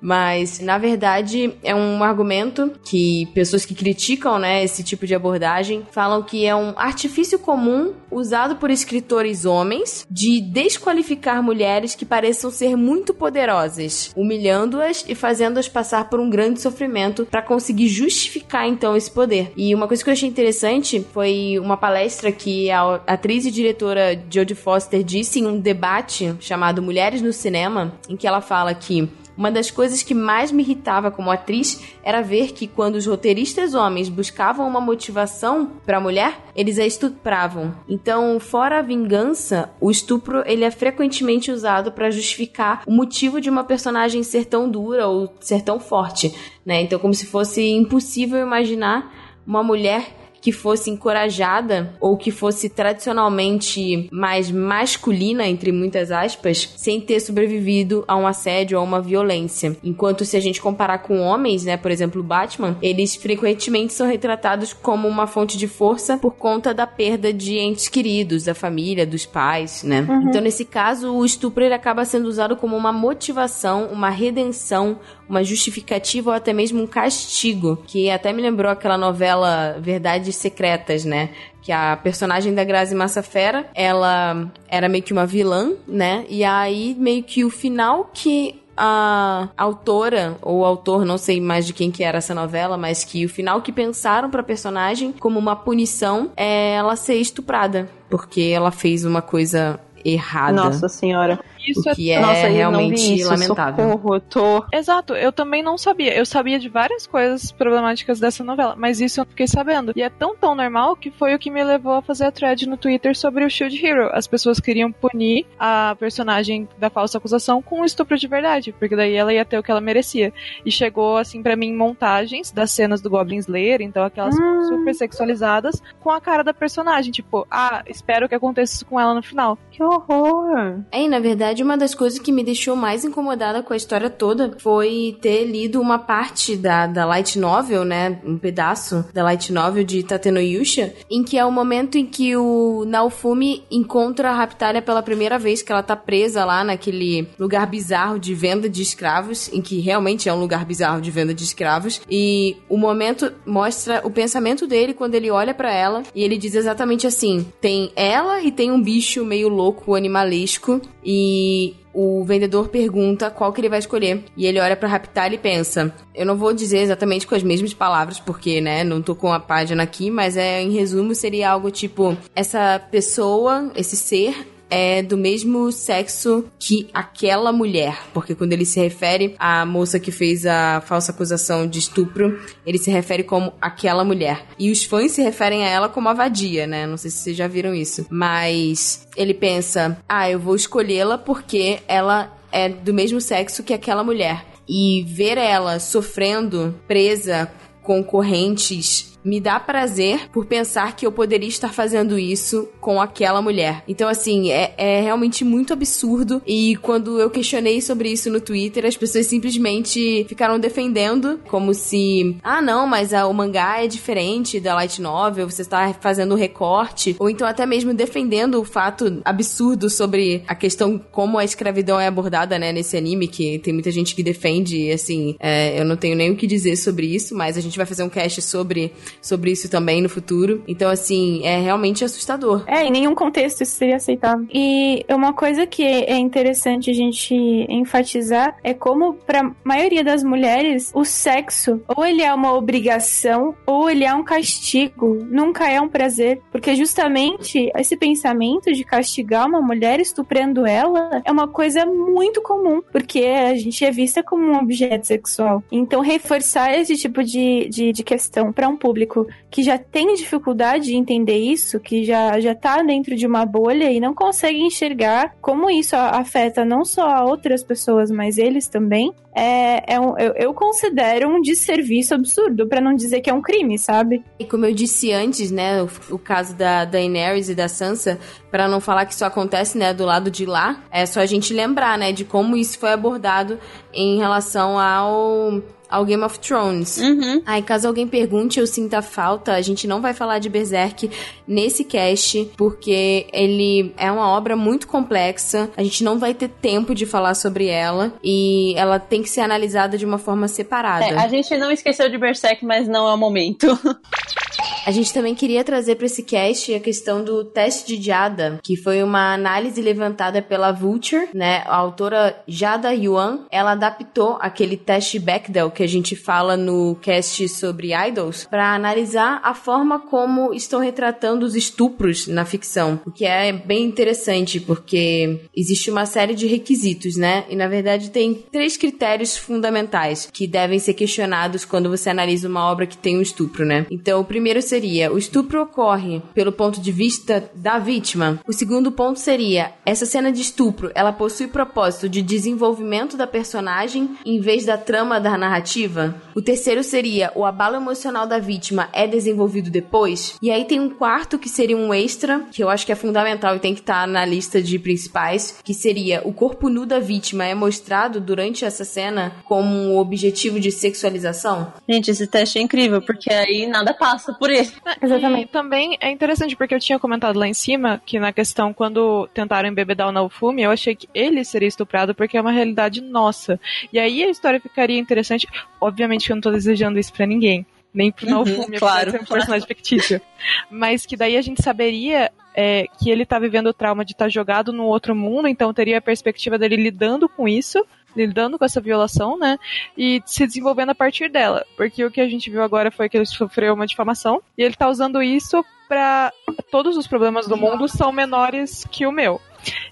Mas, na verdade, é um argumento que pessoas que criticam né, esse tipo de abordagem falam que é um artifício comum usado por escritores homens de desqualificar mulheres que pareçam ser muito poderosas, humilhando-as e fazendo-as passar por um grande sofrimento para conseguir justificar então esse poder. E uma coisa que eu achei interessante foi uma palestra que a atriz e diretora Jodie Foster disse em um debate chamado Mulheres no Cinema, em que ela fala que uma das coisas que mais me irritava como atriz era ver que quando os roteiristas homens buscavam uma motivação para a mulher, eles a estupravam. Então, fora a vingança, o estupro ele é frequentemente usado para justificar o motivo de uma personagem ser tão dura ou ser tão forte, né? Então, como se fosse impossível imaginar uma mulher que fosse encorajada ou que fosse tradicionalmente mais masculina, entre muitas aspas, sem ter sobrevivido a um assédio ou a uma violência. Enquanto se a gente comparar com homens, né, por exemplo, o Batman, eles frequentemente são retratados como uma fonte de força por conta da perda de entes queridos, da família, dos pais, né? Uhum. Então, nesse caso, o estupro ele acaba sendo usado como uma motivação, uma redenção, uma justificativa ou até mesmo um castigo, que até me lembrou aquela novela Verdades Secretas, né? Que a personagem da Grazi Massafera, ela era meio que uma vilã, né? E aí meio que o final que a autora ou autor, não sei mais de quem que era essa novela, mas que o final que pensaram para personagem como uma punição é ela ser estuprada, porque ela fez uma coisa errada. Nossa senhora. Isso o que é, Nossa, realmente isso, lamentável. Socorro, eu tô... Exato, eu também não sabia. Eu sabia de várias coisas problemáticas dessa novela, mas isso eu fiquei sabendo. E é tão tão normal que foi o que me levou a fazer a thread no Twitter sobre o Shield Hero. As pessoas queriam punir a personagem da falsa acusação com um estupro de verdade, porque daí ela ia ter o que ela merecia. E chegou assim para mim montagens das cenas do Goblin Slayer, então aquelas hum. super sexualizadas, com a cara da personagem, tipo, ah, espero que aconteça isso com ela no final. Que horror! É, e na verdade verdade, uma das coisas que me deixou mais incomodada com a história toda foi ter lido uma parte da, da light novel, né? Um pedaço da light novel de Tateno Yusha, em que é o momento em que o Naofumi encontra a Raptalia pela primeira vez, que ela tá presa lá naquele lugar bizarro de venda de escravos, em que realmente é um lugar bizarro de venda de escravos. E o momento mostra o pensamento dele quando ele olha para ela e ele diz exatamente assim: tem ela e tem um bicho meio louco, animalesco, e o vendedor pergunta qual que ele vai escolher. E ele olha pra Raptar e pensa: Eu não vou dizer exatamente com as mesmas palavras, porque, né, não tô com a página aqui, mas é em resumo seria algo tipo: essa pessoa, esse ser é do mesmo sexo que aquela mulher. Porque quando ele se refere à moça que fez a falsa acusação de estupro, ele se refere como aquela mulher. E os fãs se referem a ela como a vadia, né? Não sei se vocês já viram isso. Mas ele pensa: ah, eu vou escolhê-la porque ela é do mesmo sexo que aquela mulher. E ver ela sofrendo, presa, com correntes me dá prazer por pensar que eu poderia estar fazendo isso com aquela mulher. Então, assim, é, é realmente muito absurdo. E quando eu questionei sobre isso no Twitter, as pessoas simplesmente ficaram defendendo, como se, ah, não, mas a, o mangá é diferente da light novel, você está fazendo recorte. Ou então até mesmo defendendo o fato absurdo sobre a questão como a escravidão é abordada, né, nesse anime, que tem muita gente que defende, assim, é, eu não tenho nem o que dizer sobre isso, mas a gente vai fazer um cast sobre sobre isso também no futuro. Então, assim, é realmente assustador. É, em nenhum contexto isso seria aceitável. E uma coisa que é interessante a gente enfatizar é como, para maioria das mulheres, o sexo, ou ele é uma obrigação, ou ele é um castigo. Nunca é um prazer. Porque justamente esse pensamento de castigar uma mulher estuprando ela é uma coisa muito comum, porque a gente é vista como um objeto sexual. Então, reforçar esse tipo de, de, de questão para um público que já tem dificuldade de entender isso, que já, já tá dentro de uma bolha e não consegue enxergar como isso afeta não só a outras pessoas, mas eles também, é, é um, eu, eu considero um desserviço absurdo, para não dizer que é um crime, sabe? E como eu disse antes, né, o, o caso da Daenerys e da Sansa, para não falar que isso acontece, né, do lado de lá, é só a gente lembrar, né, de como isso foi abordado em relação ao ao Game of Thrones. Uhum. Aí, caso alguém pergunte ou sinta falta, a gente não vai falar de Berserk nesse cast, porque ele é uma obra muito complexa, a gente não vai ter tempo de falar sobre ela, e ela tem que ser analisada de uma forma separada. É, a gente não esqueceu de Berserk, mas não é o momento. A gente também queria trazer para esse cast a questão do teste de Jada, que foi uma análise levantada pela Vulture, né? A autora Jada Yuan, ela adaptou aquele teste Bechdel que a gente fala no cast sobre idols para analisar a forma como estão retratando os estupros na ficção, o que é bem interessante porque existe uma série de requisitos, né? E na verdade tem três critérios fundamentais que devem ser questionados quando você analisa uma obra que tem um estupro, né? Então, o primeiro seria: o estupro ocorre pelo ponto de vista da vítima. O segundo ponto seria: essa cena de estupro, ela possui propósito de desenvolvimento da personagem em vez da trama da narrativa. O terceiro seria: o abalo emocional da vítima é desenvolvido depois. E aí tem um quarto que seria um extra, que eu acho que é fundamental e tem que estar na lista de principais, que seria: o corpo nu da vítima é mostrado durante essa cena como um objetivo de sexualização. Gente, esse teste é incrível, porque aí nada passa por ele. Exatamente. E também é interessante porque eu tinha comentado lá em cima que na questão quando tentaram embebedar o Naofumi, eu achei que ele seria estuprado porque é uma realidade nossa. E aí a história ficaria interessante. Obviamente que eu não tô desejando isso pra ninguém. Nem pro Uhum, Naofumi, claro, ser um claro. personagem fictício. Mas que daí a gente saberia é, que ele tá vivendo o trauma de estar jogado num outro mundo, então teria a perspectiva dele lidando com isso, lidando com essa violação, né? E se desenvolvendo a partir dela. Porque o que a gente viu agora foi que ele sofreu uma difamação e ele tá usando isso pra. Todos os problemas do mundo são menores que o meu.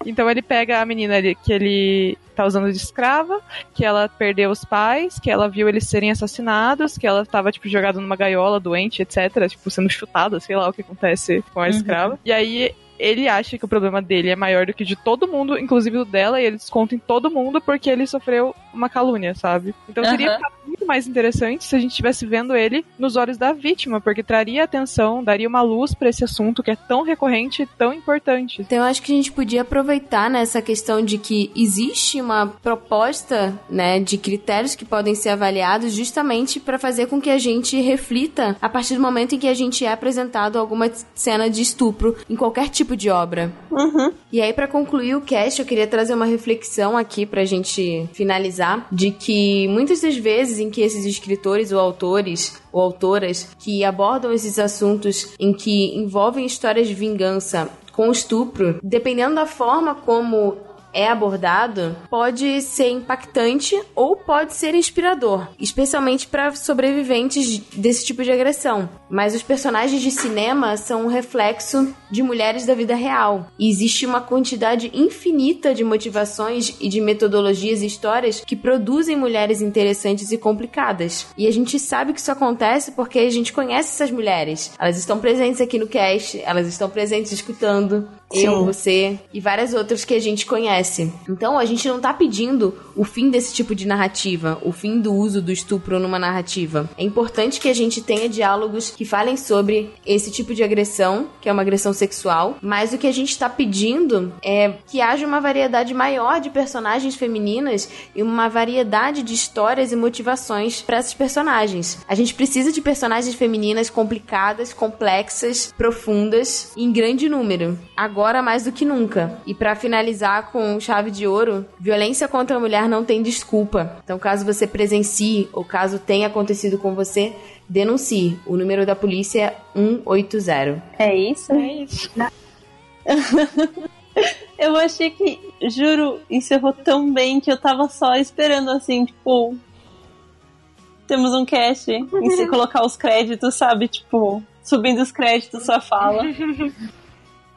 Então ele pega a menina que ele tá usando de escrava, que ela perdeu os pais, que ela viu eles serem assassinados, que ela tava, tipo, jogada numa gaiola, doente, etc. Tipo, sendo chutada, sei lá o que acontece com a escrava. E aí ele acha que o problema dele é maior do que de todo mundo, inclusive o dela, e ele desconta em todo mundo porque ele sofreu uma calúnia, sabe? Então seria Aham. Muito mais interessante se a gente estivesse vendo ele nos olhos da vítima, porque traria atenção, daria uma luz para esse assunto que é tão recorrente e tão importante. Então eu acho que a gente podia aproveitar nessa questão de que existe uma proposta, né, de critérios que podem ser avaliados justamente para fazer com que a gente reflita a partir do momento em que a gente é apresentado alguma cena de estupro em qualquer tipo de obra. Uhum. E aí, para concluir o cast, eu queria trazer uma reflexão aqui pra gente finalizar, de que muitas das vezes em que esses escritores ou autores ou autoras que abordam esses assuntos em que envolvem histórias de vingança com estupro, dependendo da forma como é abordado, pode ser impactante ou pode ser inspirador, especialmente para sobreviventes desse tipo de agressão. Mas os personagens de cinema são um reflexo de mulheres da vida real. E existe uma quantidade infinita de motivações e de metodologias e histórias que produzem mulheres interessantes e complicadas. E a gente sabe que isso acontece porque a gente conhece essas mulheres. Elas estão presentes aqui no cast, elas estão presentes escutando. Eu, Sim. você e várias outras que a gente conhece. Então a gente não tá pedindo o fim desse tipo de narrativa, o fim do uso do estupro numa narrativa. É importante que a gente tenha diálogos que falem sobre esse tipo de agressão, que é uma agressão sexual, mas o que a gente está pedindo é que haja uma variedade maior de personagens femininas e uma variedade de histórias e motivações para esses personagens. A gente precisa de personagens femininas complicadas, complexas, profundas em grande número. Agora mais do que nunca. E para finalizar com chave de ouro, violência contra a mulher não tem desculpa. Então, caso você presencie ou caso tenha acontecido com você, denuncie. O número da polícia é 180. É isso? É isso. Eu achei que, juro, encerrou tão bem que eu tava só esperando assim, tipo. Temos um cast. E se colocar os créditos, sabe? Tipo, subindo os créditos, sua fala.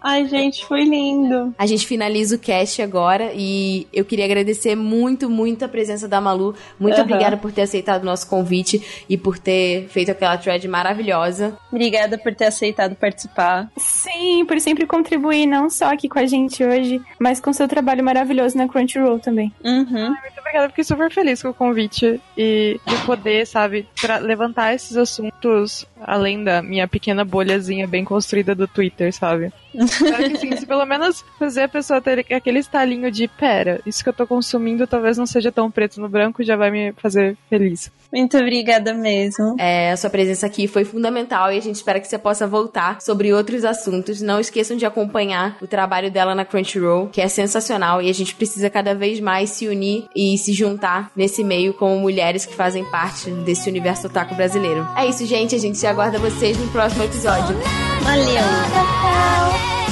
Ai, gente, foi lindo. A gente finaliza o cast agora e eu queria agradecer muito, muito a presença da Malu. Muito Aham. obrigada por ter aceitado o nosso convite e por ter feito aquela thread maravilhosa. Obrigada por ter aceitado participar. Sim, por sempre contribuir, não só aqui com a gente hoje, mas com seu trabalho maravilhoso na Crunchyroll também. Uhum. Muito obrigada, fiquei super feliz com o convite e de poder, sabe, levantar esses assuntos além da minha pequena bolhazinha bem construída do Twitter, sabe? Espero que sim, se pelo menos fazer a pessoa ter aquele estalinho de pera, isso que eu tô consumindo talvez não seja tão preto no branco, já vai me fazer feliz. Muito obrigada mesmo. É, a sua presença aqui foi fundamental e a gente espera que você possa voltar sobre outros assuntos. Não esqueçam de acompanhar o trabalho dela na Crunchyroll, que é sensacional e a gente precisa cada vez mais se unir e se juntar nesse meio como mulheres que fazem parte desse universo otaku brasileiro. É isso, gente. A gente se aguarda vocês no próximo episódio. Valeu.